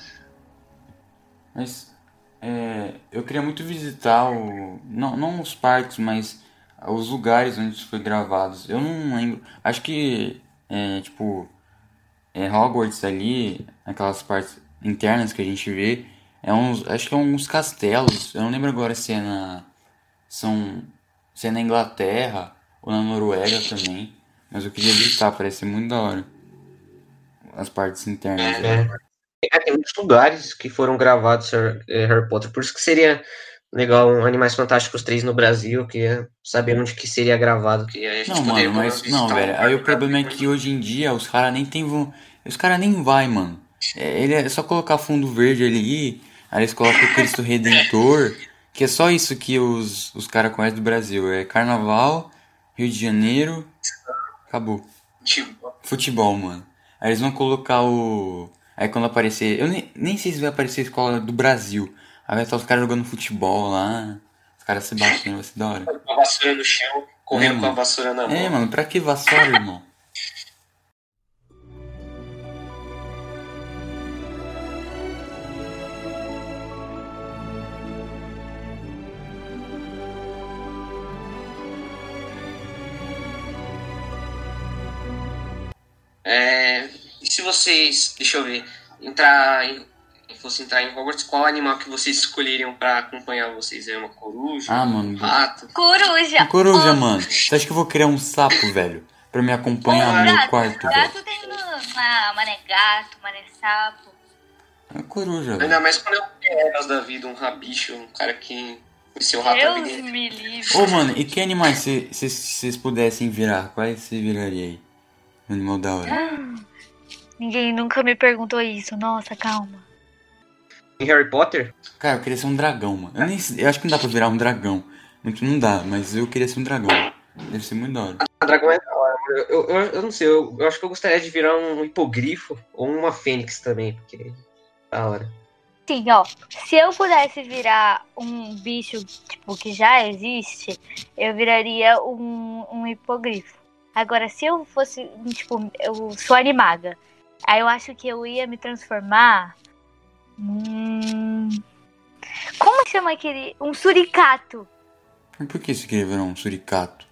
Mas é, eu queria muito visitar o. Não, não os parques, mas os lugares onde isso foi gravados. Eu não lembro. Acho que é, tipo. É, Hogwarts ali, aquelas partes internas que a gente vê, é uns. Acho que é uns castelos. Eu não lembro agora se é na. São. Se é na Inglaterra ou na Noruega também. Mas eu queria visitar, parece muito da hora. As partes internas. ali. É. É, tem muitos lugares que foram gravados Harry, é, Harry Potter, por isso que seria legal um Animais Fantásticos 3 no Brasil, eu queria saber onde que seria gravado, que a gente Não, mano, mas não, velho. Aí o problema é que hoje em dia os caras nem tem vão, os caras nem vai, mano. É, ele é só colocar fundo verde ali, aí eles colocam o Cristo Redentor, que é só isso que os, os caras conhecem do Brasil. É Carnaval, Rio de Janeiro, acabou. Futebol, mano. Aí eles vão colocar o. Aí quando aparecer. Eu nem, nem sei se vai aparecer a escola do Brasil. Aí vai estar os caras jogando futebol lá. Os caras se batendo, vai ser da hora. com a vassoura no chão, correndo É, com a vassoura na mão. É, mano, pra que vassoura, irmão? Se vocês, deixa eu ver, entrar em, fosse entrar em Hogwarts, qual animal que vocês escolheriam pra acompanhar vocês? É uma coruja? Ah, um mano. rato? Coruja! Coruja, Ó, mano. Você acha que eu vou criar um sapo, velho? Pra me acompanhar no meu gato, quarto, velho? gato tem no, uma mané gato, mané sapo. É uma coruja, velho. Ainda mais quando é um Eras da vida, um rabicho, um cara que conheceu o rato Deus me livre. Ô, mano, e que animais se vocês pudessem virar? Quais você viraria aí? Um animal da hora. Ninguém nunca me perguntou isso. Nossa, calma. Em Harry Potter? Cara, eu queria ser um dragão, mano. Eu, nem, eu acho que não dá pra virar um dragão. Não, não dá, mas eu queria ser um dragão. Deve ser muito da hora. A dragão é da hora, mano. Eu, eu, eu não sei, eu, eu acho que eu gostaria de virar um hipogrifo ou uma fênix também, porque é da hora. Sim, ó. Se eu pudesse virar um bicho, tipo, que já existe, eu viraria um, um hipogrifo. Agora, se eu fosse, tipo, eu sou animaga, aí eu acho que eu ia me transformar. Hum... Como chama aquele. Um suricato. Mas por que você queria virar um suricato?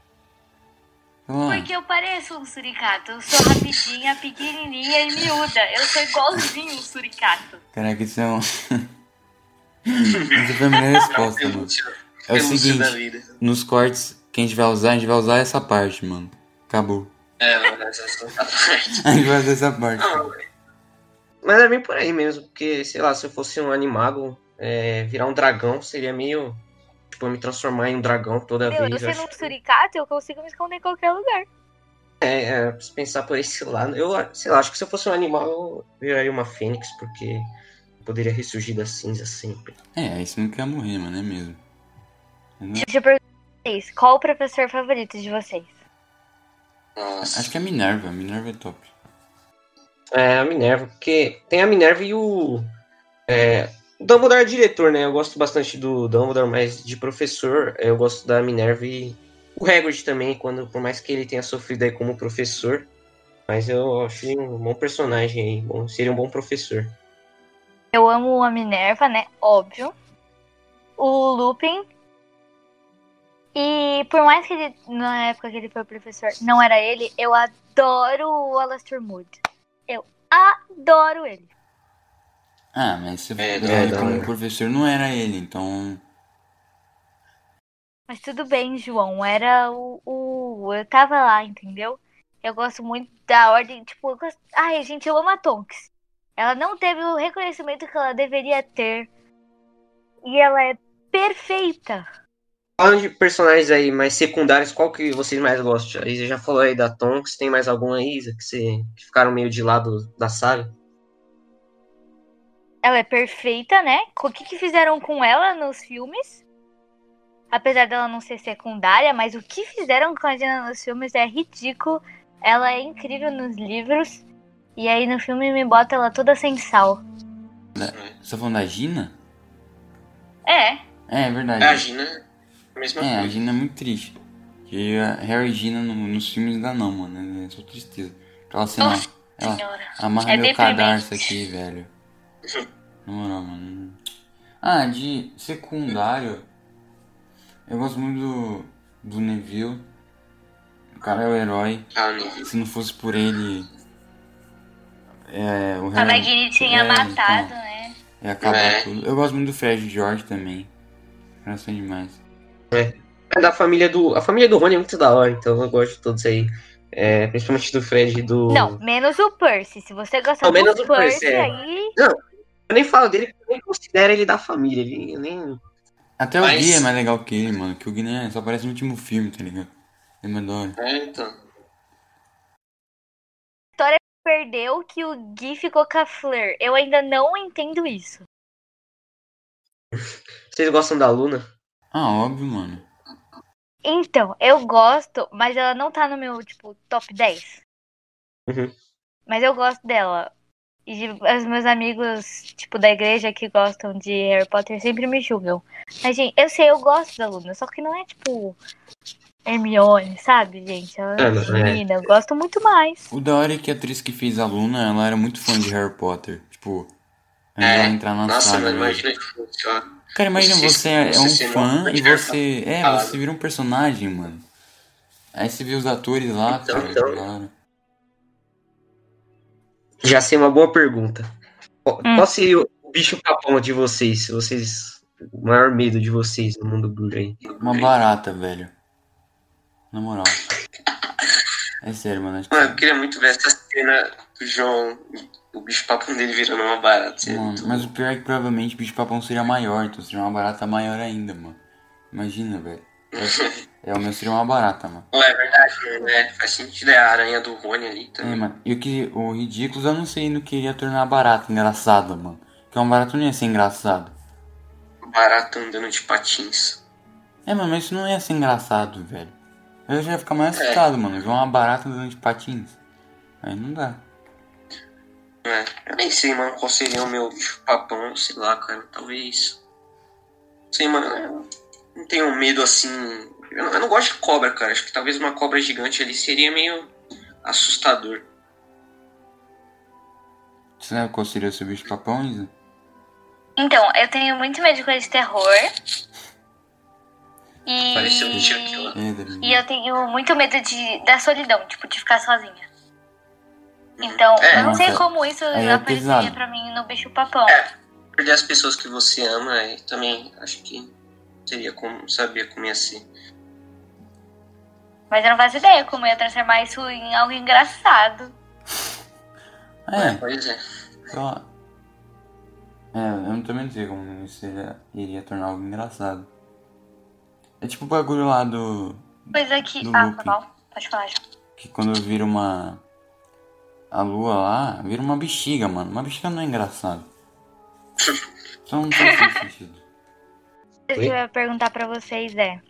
Porque eu pareço um suricato. Eu sou rapidinha, pequenininha e miúda. Eu sou igualzinho um suricato. Caraca, isso é um. Essa foi a melhor resposta, mano. É o seguinte. da vida. Nos cortes que a gente vai usar, a gente vai usar essa parte, mano. Acabou. É, essa essa parte. Essa parte. Não, Mas é bem por aí mesmo, porque, sei lá, se eu fosse um animago, é, virar um dragão seria meio. Tipo, eu me transformar em um dragão toda Meu, eu vez. eu sendo um suricato, eu consigo me esconder em qualquer lugar. É, é, se pensar por esse lado, eu sei lá, acho que se eu fosse um animal, eu viraria uma fênix, porque poderia ressurgir das cinzas sempre. É, aí você não quer morrer, mano, é mesmo. Entendeu? Deixa eu perguntar pra vocês, qual o professor favorito de vocês? Nossa. Acho que é a Minerva, a Minerva é top. É, a Minerva, porque tem a Minerva e o. É, o Dumbledore é diretor, né? Eu gosto bastante do Dumbledore, mas de professor, eu gosto da Minerva e o Hagrid também, quando, por mais que ele tenha sofrido aí como professor. Mas eu achei um bom personagem aí, bom, seria um bom professor. Eu amo a Minerva, né? Óbvio. O Lupin. E por mais que ele, na época que ele foi professor, não era ele, eu adoro o Alastair Mood. Eu adoro ele. Ah, mas você É, é, ele como professor não era ele, então. Mas tudo bem, João. Era o. o eu tava lá, entendeu? Eu gosto muito da ordem. Tipo, eu gosto... ai, gente, eu amo a Tonks. Ela não teve o reconhecimento que ela deveria ter. E ela é perfeita. Falando de personagens aí mais secundários, qual que vocês mais gostam? A Isa já falou aí da Tonks, tem mais alguma aí, Isa, que, você, que ficaram meio de lado da saga? Ela é perfeita, né? O que, que fizeram com ela nos filmes? Apesar dela não ser secundária, mas o que fizeram com a Gina nos filmes é ridículo. Ela é incrível nos livros. E aí no filme me bota ela toda sem sal. Você tá falando da Gina? É. É, é verdade. É, a Gina, a mesma É, a coisa. Gina é muito triste. Que a Harry e Gina no- nos filmes ainda não, mano. É só tristeza. Aquela cena. Nossa ela Senhora. amarra É meu cadarço aqui, velho. Na moral, mano. Ah, de secundário. Eu gosto muito do, do Neville. O cara é o herói. Ah, não. Se não fosse por ele. É, o A Harry Nagini tinha É, matado, então. né? ia acabar É. tudo. Eu gosto muito do Fred George também. São demais. É da família do. A família do Rony é muito da hora, então eu gosto de todos aí. É, principalmente do Fred e do. Não, menos o Percy. Se você gostar Não, do menos o Percy, Percy, é. aí. Eu nem falo dele, porque eu nem considero ele da família. Ele eu nem. Até o Mas- Gui é mais legal que ele, mano. Que o Gui é, só aparece no último filme, tá ligado? Ele é hora. É, então. Perdeu que o Gui ficou com a Fleur. Eu ainda não entendo isso. Vocês gostam da Luna? Ah, óbvio, mano. Então, eu gosto, mas ela não tá no meu, tipo, top 10. Uhum. Mas eu gosto dela. E de- os meus amigos, tipo, da igreja que gostam de Harry Potter sempre me julgam. Mas, gente, eu sei, eu gosto da Luna, só que não é, tipo, Hermione, sabe, gente? Ela É, é não é. menina, eu gosto muito mais. O da hora é que a atriz que fez a Luna, ela era muito fã de Harry Potter. Tipo, antes É. entrar na Nossa, saga. mano, velho. imagina que fosse, ó. Cara, imagina Você- você é um fã e você. É, você vira um personagem, mano. Aí você vê os atores lá, Então, cara. então. hora. Já sei uma boa pergunta. Qual Hum. qual seria o bicho papão de vocês? Se vocês. O maior medo de vocês no mundo Blue aí? Uma barata, velho. Na moral. É sério, mano. acho que- Mano, eu queria muito ver essa cena o João, o bicho papão dele virando uma barata. Isso é Mano, muito- mas o pior é que provavelmente o bicho papão seria maior, então seria uma barata maior ainda, mano. Imagina, velho. É, o meu seria uma barata, mano. É verdade, né? Faz sentido, é a aranha do Rony ali É, também. mano. E o que. O ridículo eu não sei no que iria tornar a barata engraçada, mano. Porque uma barata não ia ser engraçado. Barata andando de patins. É, mano, mas isso não ia ser engraçado, velho. Eu já ia ficar mais É. assustado, mano. Ver uma barata andando de patins. Aí não dá. É, eu nem sei, mano, qual seria o meu bicho papão, sei lá, cara, talvez. Sei, mano, eu não tenho medo assim. Eu não, eu não gosto de cobra, cara. Acho que talvez uma cobra gigante ali seria meio assustador. Você sabe qual seria o seu bicho papão, Isa? Então, eu tenho muito medo de coisa de terror. E... Pareceu um dia. E eu tenho muito medo de, da solidão, tipo, de ficar sozinha. Então, É, eu não sei nossa, como isso aí é apareceria pra mim no bicho papão. É. Perder as pessoas que você ama, aí também acho que seria como saber como ia ser. Mas eu não faço ideia como ia transformar isso em algo engraçado. É, Pois é. só. É, eu não também não sei como isso iria, iria tornar algo engraçado. É tipo o bagulho lá do. Coisa que. Do Ah, looping. tá bom. Pode falar já. Que quando vira uma. A lua lá, vira uma bexiga, mano. Uma bexiga não é engraçado. Só não faz sentido. O que eu ia perguntar pra vocês é.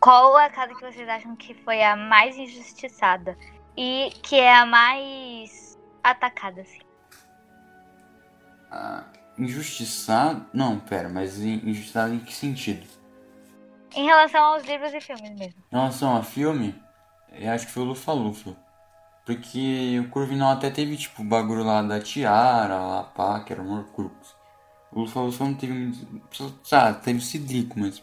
Qual a casa que vocês acham que foi a mais injustiçada? E que é a mais atacada, assim? Ah, injustiçado. Não, pera, mas in- injustiçado em que sentido? Em relação aos livros e filmes mesmo. Em relação a filme, eu acho que foi o Lufa Lufa. Porque o Corvinal até teve, tipo, bagulho lá da tiara, lá, pá, que era o Horcrux. O Lufa Lufa não teve muito. só- Sabe, teve o Cidrico, mas.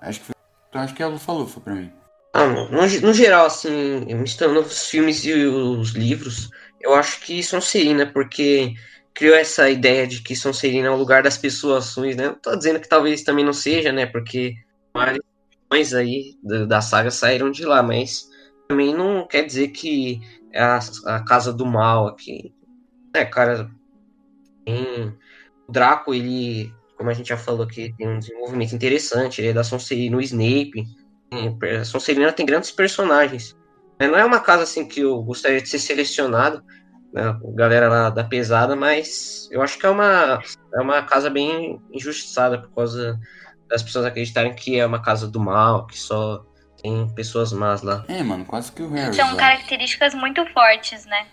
Acho que foi. Então acho que é o Lufa Lufa pra mim. Ah, no, no, geral, assim, misturando os filmes e os livros, eu acho que Sonserina, porque criou essa ideia de que Sonserina é o lugar das pessoas ruins, né? Eu tô dizendo que talvez também não seja, né? Porque filmes aí da saga saíram de lá, mas também não quer dizer que é a, a casa do mal aqui. É, cara, tem... o Draco, ele, como a gente já falou aqui, tem um desenvolvimento interessante, ele é da Sonserina, o Snape, a Sonserina tem grandes personagens. né? Não é uma casa assim que eu gostaria de ser selecionado, né, galera lá da pesada, mas eu acho que é uma, é uma casa bem injustiçada por causa das pessoas acreditarem que é uma casa do mal, que só tem pessoas más lá. É, mano, quase que o Harry. São lá. características muito fortes, né?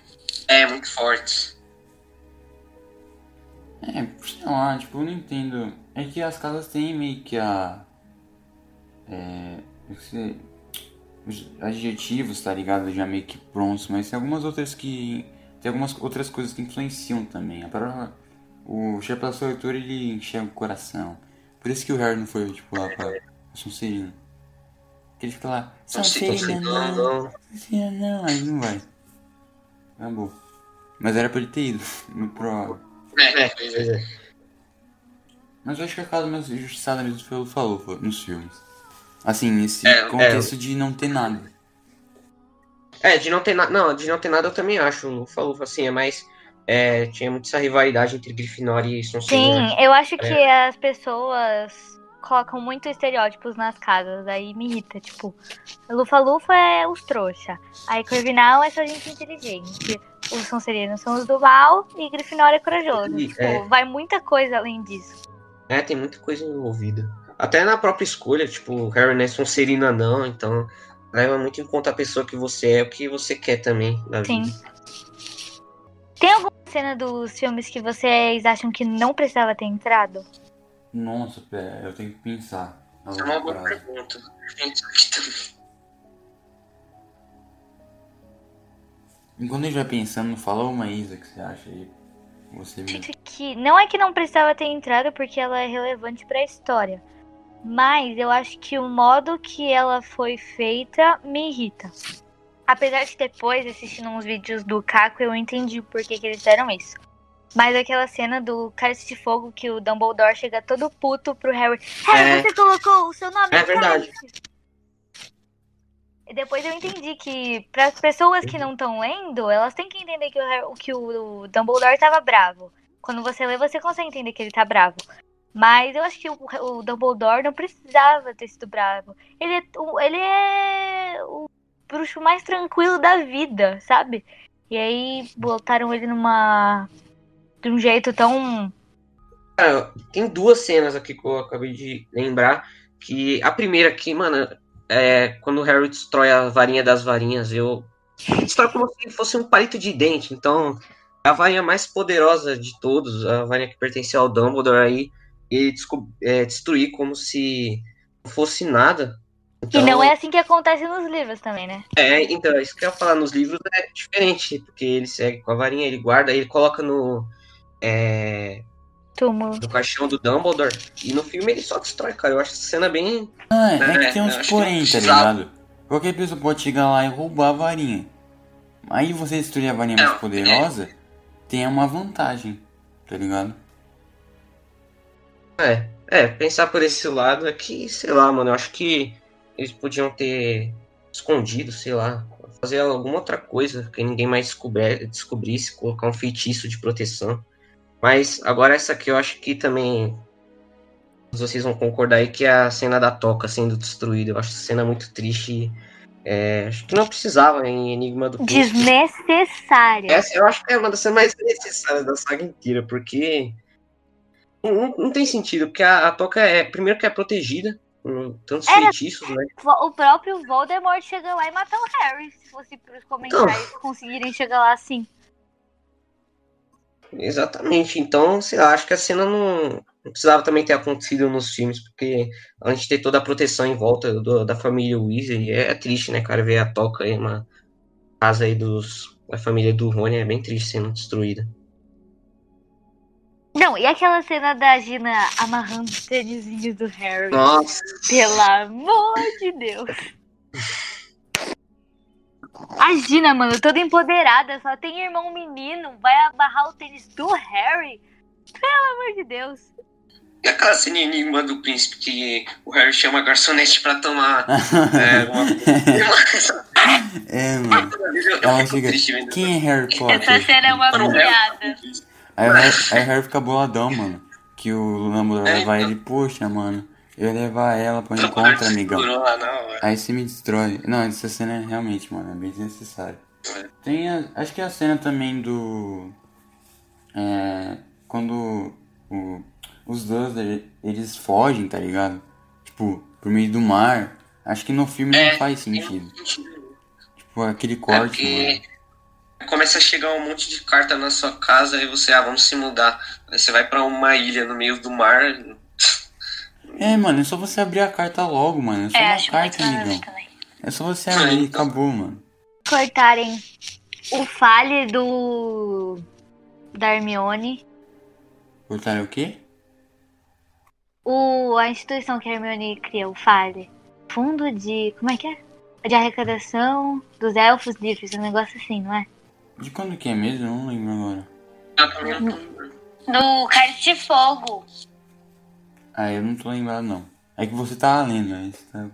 É, muito forte. É, sei lá, tipo, eu não entendo. É que as casas têm meio que a. É. eu sei, Os adjetivos, tá ligado? Já meio que prontos, mas tem algumas outras que. Tem algumas outras coisas que influenciam também. A própria, o Chapéu Seletor ele enxerga o coração. Por isso que o Harry não foi, tipo, lá pra Sonserina. Ele fica lá, Sonserina, não, não. Sonserina não, aí não vai. Acabou. Mas era pra ele ter ido no pro. É, pois é. Mas eu acho que a casa mais injustiçada mesmo foi o falou nos filmes. Assim, nesse É, contexto de não ter nada. É, de não ter nada. Não, de não ter nada eu também acho. O Falou assim, é mais. é, tinha muito essa rivalidade entre Grifinória e Sonserina. Sim, eu acho que as pessoas colocam muito estereótipos nas casas, aí me irrita, tipo, Lufa-Lufa é os trouxa, aí Corvinal é só gente inteligente, os Sonserinos são os do mal e Grifinória é corajoso. E- Tipo, é. vai muita coisa além disso. É, tem muita coisa envolvida. Até na própria escolha, tipo, Harry não é Sonserina não, então leva muito em conta a pessoa que você é, o que você quer também na Sim. vida. Tem alguma cena dos filmes que vocês acham que não precisava ter entrado? Nossa, pera, eu tenho que pensar. é uma boa pergunta. Penso aqui também. Enquanto a gente vai pensando, fala uma Isa que você acha aí. Você que não é que não precisava ter entrado porque ela é relevante pra história. Mas eu acho que o modo que ela foi feita me irrita. Apesar de depois, assistindo uns vídeos do Caco, eu entendi o porquê que eles fizeram isso. Mas aquela cena do Cálice de Fogo que o Dumbledore chega todo puto pro Harry. Harry, É. você colocou o seu nome É no verdade. cálice. depois eu entendi que para as pessoas que não estão lendo, elas têm que entender que o, que o Dumbledore tava bravo. Quando você lê, você consegue entender que ele tá bravo. Mas eu acho que o, o Dumbledore não precisava ter sido bravo. Ele é, ele é o bruxo mais tranquilo da vida, sabe? E aí botaram ele numa. De um jeito tão. Cara, tem duas cenas aqui que eu acabei de lembrar. Que a primeira aqui, mano, é quando o Harry destrói a varinha das varinhas, eu. Destrói como se fosse um palito de dente. Então, a varinha mais poderosa de todos, a varinha que pertencia ao Dumbledore aí, ele é, destruir como se não fosse nada. Então, e não é assim que acontece nos livros também, né? É, então, isso que eu ia falar, nos livros é diferente, porque ele segue com a varinha, ele guarda, ele coloca no. É, Túmulo. No caixão do Dumbledore. E no filme ele só destrói, cara. Eu acho essa cena bem. Ah, é, é que tem uns porém, tá ligado? Qualquer pessoa pode chegar lá e roubar a varinha. Aí você destruir a varinha mais poderosa, tem uma vantagem, tá ligado? É, é, pensar por esse lado é que, sei lá, mano, eu acho que eles podiam ter escondido, sei lá, fazer alguma outra coisa que ninguém mais descobrisse, colocar um feitiço de proteção. Mas agora essa aqui eu acho que também vocês vão concordar aí que é a cena da toca sendo destruída. Eu acho essa cena muito triste. É, acho que não precisava em Enigma do. Desnecessária. Essa eu acho que é uma das cenas mais necessárias da saga inteira, porque não, não tem sentido, porque a, a, toca é, primeiro que é protegida, com tantos Era, feitiços, né? O próprio Voldemort chega lá e mata o Harry, se fosse os comentários então, conseguirem chegar lá assim. Exatamente, então, sei lá, acho que a cena não, não precisava também ter acontecido nos filmes, porque a gente ter toda a proteção em volta do, da família Weasley é, é, triste, né, cara, ver a toca aí, uma casa aí dos, da família do Rony é bem triste sendo destruída. Não, e aquela cena da Gina amarrando os tênisinhos do Harry? Nossa! Pelo amor de Deus! A Gina, mano, toda empoderada, só tem irmão menino, vai amarrar o tênis do Harry? Pelo amor de Deus! E aquela cena enigma do príncipe que o Harry chama a garçonete pra tomar é, uma... é, mano. Ela chega, quem é Harry Potter? Essa cena é uma piada. Aí, aí, aí Harry fica boladão, mano. Que o Dumbledore é, leva então. ele, poxa, mano. Eu ia levar ela pro encontro, amigão. Aí você me destrói. Não, essa cena é realmente, mano, é bem desnecessária. É. Tem a, acho que a cena também do. É, quando o, os Dursley, eles fogem, tá ligado? Tipo, por meio do mar. Acho que no filme é, não faz sentido. Tipo, aquele corte, é mano começa a chegar um monte de carta na sua casa e você, ah, vamos se mudar. Aí você vai para uma ilha no meio do mar. É, mano, é só você abrir a carta logo, mano. É só é, uma carta, amigão. É só você abrir e acabou, mano. Cortarem o fale do. da Hermione. Cortarem o quê? O, a instituição que a Hermione cria, o fale. Fundo de. como é que é? De arrecadação dos elfos livres, um negócio assim, não é? De quando que é mesmo? Eu não lembro agora. No Cálice de Fogo. Ah, eu não tô lembrado não. É que você tá lendo, você tá...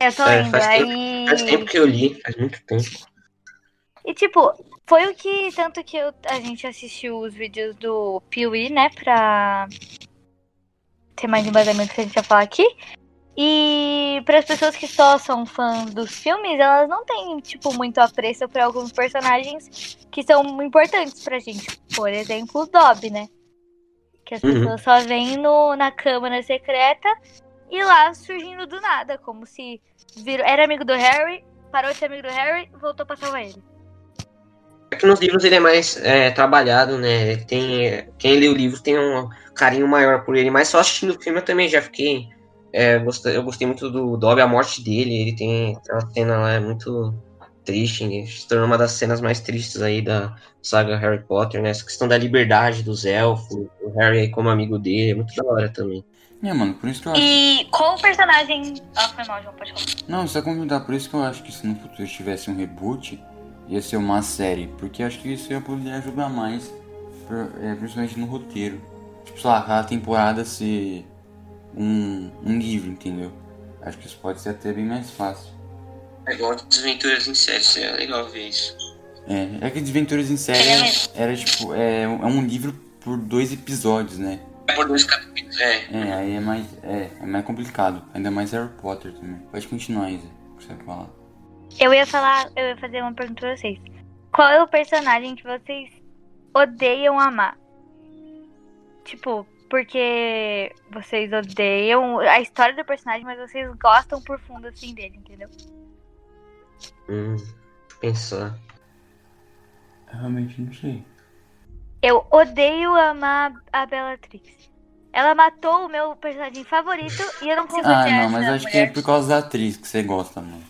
Eu tô é, lendo, faz aí... Tempo, faz tempo que eu li, faz muito tempo. E tipo, foi o que, tanto que eu, a gente assistiu os vídeos do Piuí, né, pra ter mais embasamento que a gente vai falar aqui. E para as pessoas que só são fãs dos filmes, elas não têm, tipo, muito apreço para alguns personagens que são importantes pra gente. Por exemplo, o Dobby, né? Que as uhum. pessoas só veem no, na Câmara Secreta e lá surgindo do nada, como se virou, era amigo do Harry, parou de ser amigo do Harry voltou pra salvar ele. É que nos livros ele é mais é, trabalhado, né? Tem, quem lê o livro tem um carinho maior por ele, mas só assistindo o filme eu também já fiquei é, eu gostei muito do Dobby, a morte dele. Ele tem aquela cena lá, é muito triste. Se tornou uma das cenas mais tristes aí da saga Harry Potter, né? Essa questão da liberdade dos elfos, o Harry aí como amigo dele, é muito da hora também. É, mano, por isso que eu acho. E qual personagem. Ah, foi mal, João, pode falar. Não, só comentar, por isso que eu acho que se no futuro tivesse um reboot, ia ser uma série. Porque acho que isso ia poder ajudar mais, é, principalmente no roteiro. Tipo, sei lá, cada temporada se um, um livro, entendeu? Acho que isso pode ser até bem mais fácil. É igual Desventuras em Série, isso é legal ver isso. É, é que Desventuras em Série era tipo, é, é um livro por dois episódios, né? É por dois capítulos, é. É, aí é mais, é, é mais complicado. Ainda mais Harry Potter também. Pode continuar, Isa. O que você falar? Eu ia falar, eu ia fazer uma pergunta pra vocês. Qual é o personagem que vocês odeiam amar? Tipo, porque vocês odeiam a história do personagem, mas vocês gostam por fundo assim dele, entendeu? Hum, pensar. Eu realmente não sei. Eu odeio amar a Bellatrix. Ela matou o meu personagem favorito e eu não consigo Ah, não, mas acho que é mulher. por causa da atriz que você gosta, mano.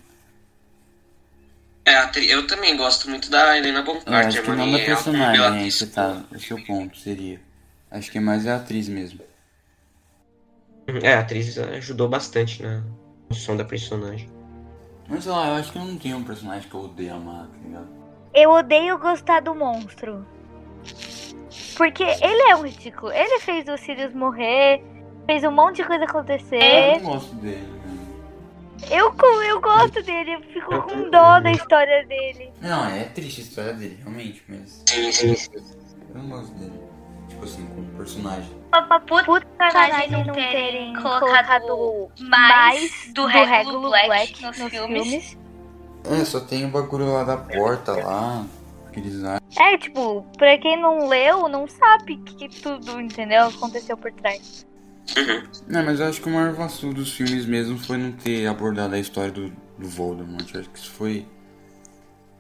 É, eu também gosto muito da Helena Bonham acho que não da personagem, né? Esse tá, o seu ponto seria. Acho que é mais a atriz mesmo. É, a atriz ajudou bastante na construção da personagem. Mas sei lá, eu acho que eu não tenho um personagem que eu odeio amar, tá ligado? Eu odeio gostar do monstro. Porque ele é um ridículo. Ele fez o Sirius morrer, fez um monte de coisa Eu acontecer. não gosto dele, mano. Eu, eu gosto dele, eu fico com dó da história dele. Não, é triste a história dele, realmente, mas eu não gosto dele. Tipo assim, como personagem. Uma puta personagem não terem colocado mais do Regulo Black nos filmes. É, só tem o bagulho lá da porta lá. É, tipo, pra quem não leu, não sabe que tudo, entendeu? Aconteceu por trás. Não, mas eu acho que o maior vacilo dos filmes mesmo foi não ter abordado a história do, do Voldemort. Eu acho que isso foi.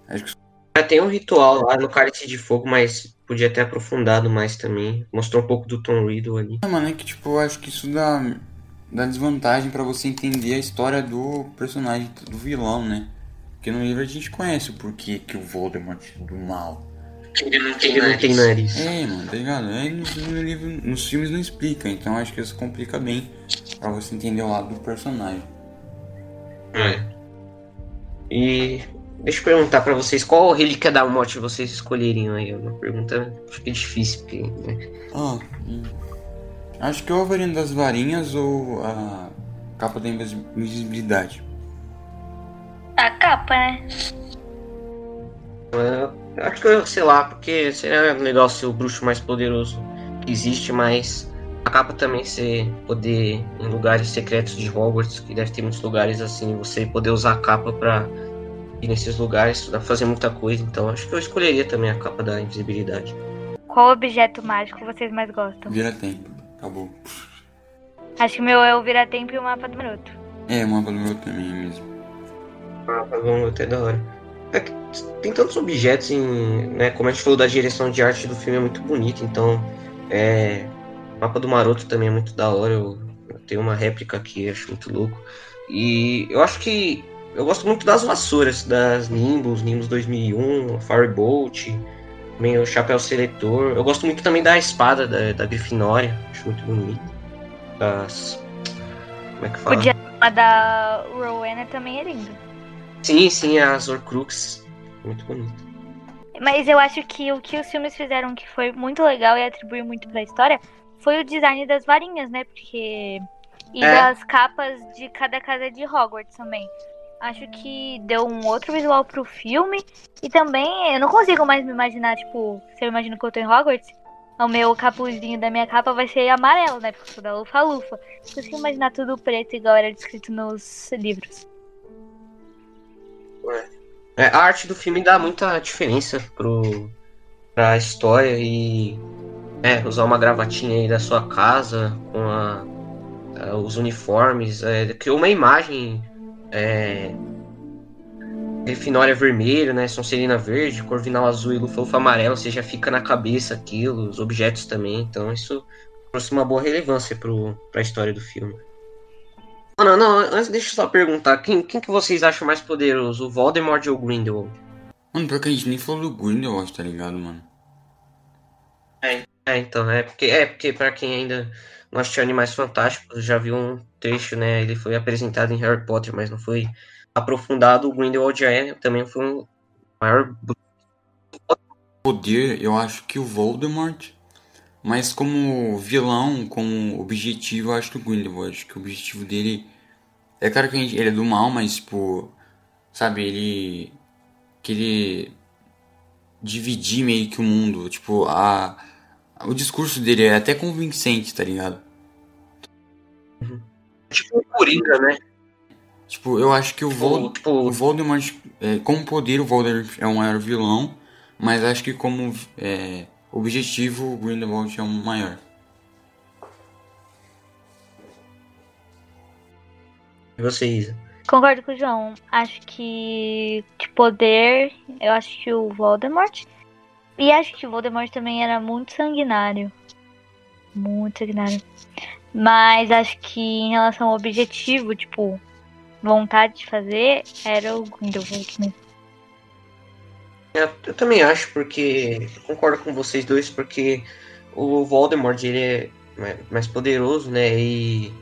Acho que Já tem um ritual lá no Cálice de Fogo, mas podia ter aprofundado mais também. Mostrou um pouco do Tom Riddle ali. Ah, mano, é que tipo, eu acho que isso dá, dá desvantagem pra você entender a história do personagem, do vilão, né? Porque no livro a gente conhece o porquê que o Voldemort é do mal. Ele não tem, ele não tem nariz. É, mano, tá ligado? Aí no, no livro, nos filmes não explica, então acho que isso complica bem pra você entender o lado do personagem. É. E deixa eu perguntar pra vocês, qual relíquia da morte vocês escolheriam aí? É Uma pergunta acho que é difícil, porque, né? Ah, hum. acho que a varinha das varinhas ou a capa da invis- invisibilidade. A capa, né? Eu acho que eu, sei lá, porque seria legal ser o bruxo mais poderoso que existe, mas a capa também ser poder em lugares secretos de Hogwarts, que deve ter muitos lugares assim, você poder usar a capa pra ir nesses lugares, dá pra fazer muita coisa, então acho que eu escolheria também a capa da invisibilidade. Qual objeto mágico vocês mais gostam? Vira tempo. Acabou. Acho que o meu é o Vira-Tempo e o Mapa do Maroto. É, o mapa do meu também é mesmo. Ah, tá bom, até da hora. É que tem tantos objetos em. Né, como a gente falou da direção de arte do filme é muito bonito, então. É. O mapa do Maroto também é muito da hora. Eu, eu tenho uma réplica aqui, acho muito louco. E eu acho que. Eu gosto muito das vassouras, das Nimbus, Nimbus 2001, Firebolt, também o Chapéu Seletor. Eu gosto muito também da espada da, da Grifinória, acho muito bonito. Das. Como é que fala? Podia a da Rowena também é linda. Sim, sim, as Horcrux. Muito bonito. Mas eu acho que o que os filmes fizeram que foi muito legal e atribuiu muito pra história foi o design das varinhas, né? Porque. E É. das capas de cada casa de Hogwarts também. Acho que deu um outro visual pro filme. E também eu não consigo mais me imaginar, tipo, se eu imagino que eu tô em Hogwarts, o meu capuzinho da minha capa vai ser amarelo, né? Porque eu sou da Lufa-Lufa. Consigo imaginar tudo preto igual era descrito nos livros. É, a arte do filme dá muita diferença pro, pra história e é, usar uma gravatinha aí da sua casa com a- a- os uniformes, é, criou uma imagem é, Grifinória vermelho, né? Sonserina verde, Corvinal azul e Lufa-Lufa amarelo, você já fica na cabeça aquilo, os objetos também, então isso trouxe uma boa relevância pro, pra história do filme. Não, não, não, antes deixa eu só perguntar, quem, quem que vocês acham mais poderoso, o Voldemort ou o Grindelwald? Mano, pior que a gente nem falou do Grindelwald, tá ligado, mano? É, então, é porque, é porque pra quem ainda não assistiu Animais Fantásticos, já viu um trecho, né, ele foi apresentado em Harry Potter, mas não foi aprofundado, o Grindelwald é, também foi um maior... Poder, eu acho que o Voldemort. Mas como vilão, como objetivo, eu acho que o Grindelwald. Acho que o objetivo dele. É claro que ele é do mal, mas, tipo. sabe, ele querer dividir meio que o mundo. Tipo, a, o discurso dele é até convincente, tá ligado? Tipo o Coringa, né? Tipo, eu acho que o, Vol Tipo, o Voldemort, é, como poder, o Voldemort é um maior vilão, mas acho que como é, objetivo, o Grindelwald é um maior. E você, Isa? Concordo com o João. Acho que de poder, eu acho que o Voldemort. E acho que o Voldemort também era muito sanguinário. Muito sanguinário. Mas acho que em relação ao objetivo, tipo, vontade de fazer, era o Grindelwald mesmo. Eu, eu também acho, porque. Concordo com vocês dois, porque o Voldemort ele é mais poderoso, né? E.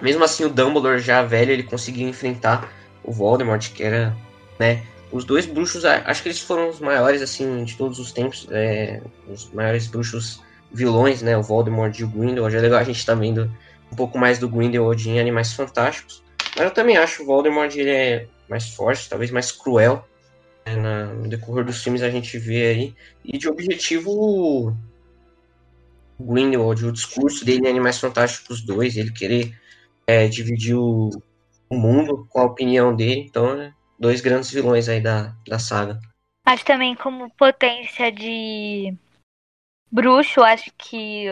Mesmo assim, o Dumbledore já velho, ele conseguiu enfrentar o Voldemort, que era, né? Os dois bruxos, acho que eles foram os maiores, assim, de todos os tempos. é, os maiores bruxos vilões, né? O Voldemort e o Grindelwald. É legal a gente tá vendo um pouco mais do Grindelwald em Animais Fantásticos. Mas eu também acho o Voldemort, ele é mais forte, talvez mais cruel né, na- no decorrer dos filmes a gente vê aí. E de objetivo, o Grindelwald, o discurso dele em Animais Fantásticos 2, ele querer é, dividir o, o mundo com a opinião dele. Então, né, dois grandes vilões aí da, da saga. Acho também como potência de bruxo, acho que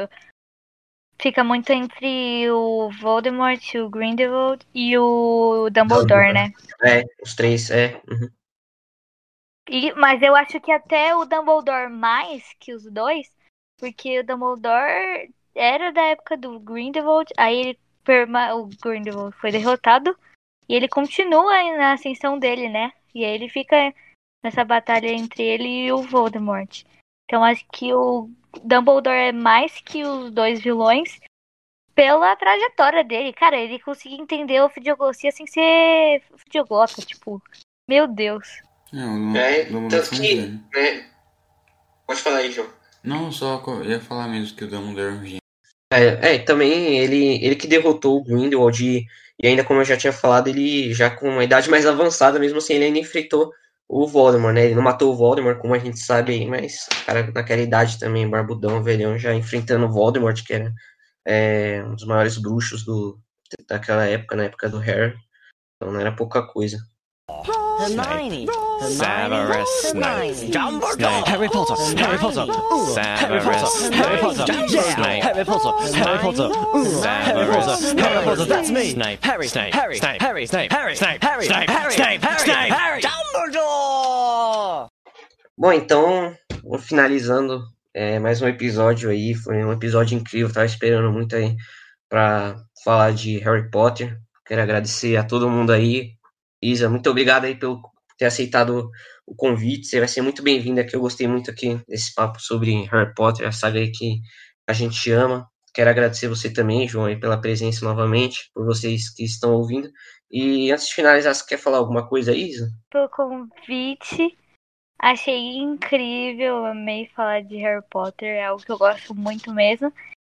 fica muito entre o Voldemort, o Grindelwald e o Dumbledore, Dumbledore. né? É, os três, é. uhum. E, mas eu acho que até o Dumbledore mais que os dois, porque o Dumbledore era da época do Grindelwald, aí ele perma, o Grindelwald foi derrotado e ele continua na ascensão dele, né? E aí ele fica nessa batalha entre ele e o Voldemort. Então acho que o Dumbledore é mais que os dois vilões pela trajetória dele. Cara, ele conseguiu entender o Fidioglossia sem ser Fidioglota, tipo, meu Deus. É, o É, tanto que- né? Pode falar aí, João. Não, só ia falar mesmo que o Dumbledore é um gênio. É, é, também ele, ele que derrotou o Grindelwald e, ainda como eu já tinha falado, ele já com uma idade mais avançada, mesmo assim, ele ainda enfrentou o Voldemort, né? Ele não matou o Voldemort, como a gente sabe aí, mas cara naquela idade também, barbudão, velhão, já enfrentando o Voldemort, que era é, um dos maiores bruxos do, daquela época, na época do Harry. Então não era pouca coisa. Hermione. Severus Snape. Dumbledore. Harry Potter. Harry Potter. Severus Snape. Harry Potter. Yeah. Harry Potter. Harry Potter. Harry Potter. Harry Potter. That's me. Snape. Harry. Snape. Harry. Snape. Harry. Snape. Harry. Snape. Harry. Snape. Harry. Snape. Harry. Harry. Dumbledore. Bom, então, finalizando é, mais um episódio aí. Foi um episódio incrível. Tava esperando muito aí pra falar de Harry Potter. Quero agradecer a todo mundo aí. Isa, muito obrigado aí pelo ter aceitado o convite. Você vai ser muito bem-vinda aqui. Eu gostei muito aqui desse papo sobre Harry Potter, a saga aí que a gente ama. Quero agradecer você também, João, aí, pela presença novamente, por vocês que estão ouvindo. E antes de finalizar, você quer falar alguma coisa, Isa? pelo convite. Achei incrível, amei falar de Harry Potter, é algo que eu gosto muito mesmo.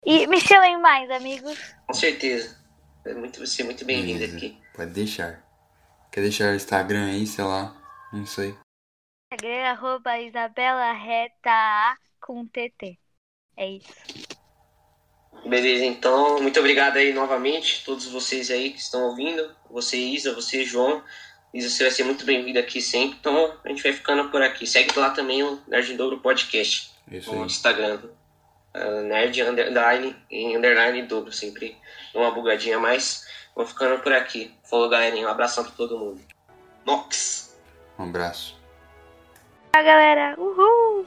E me chamem mais, amigos. Com certeza. É muito, você é muito bem-vinda Beleza. aqui. Pode deixar. Quer deixar o Instagram aí, sei lá. Não sei. Instagram, arroba Isabela Reta com TT. É isso. Beleza, então, muito obrigado aí novamente, todos vocês aí que estão ouvindo. Você, Isa, você, João. Isa, você vai ser muito bem-vindo aqui sempre. Então, a gente vai ficando por aqui. Segue lá também o Nerd Dobro Podcast Isso no aí. Instagram. Uh, Nerd underline em underline dobro, sempre dá uma bugadinha a mais. Vou ficando por aqui. Falou, galerinha. Um abração pra todo mundo. Nox! Um abraço. Tchau, galera. Uhul!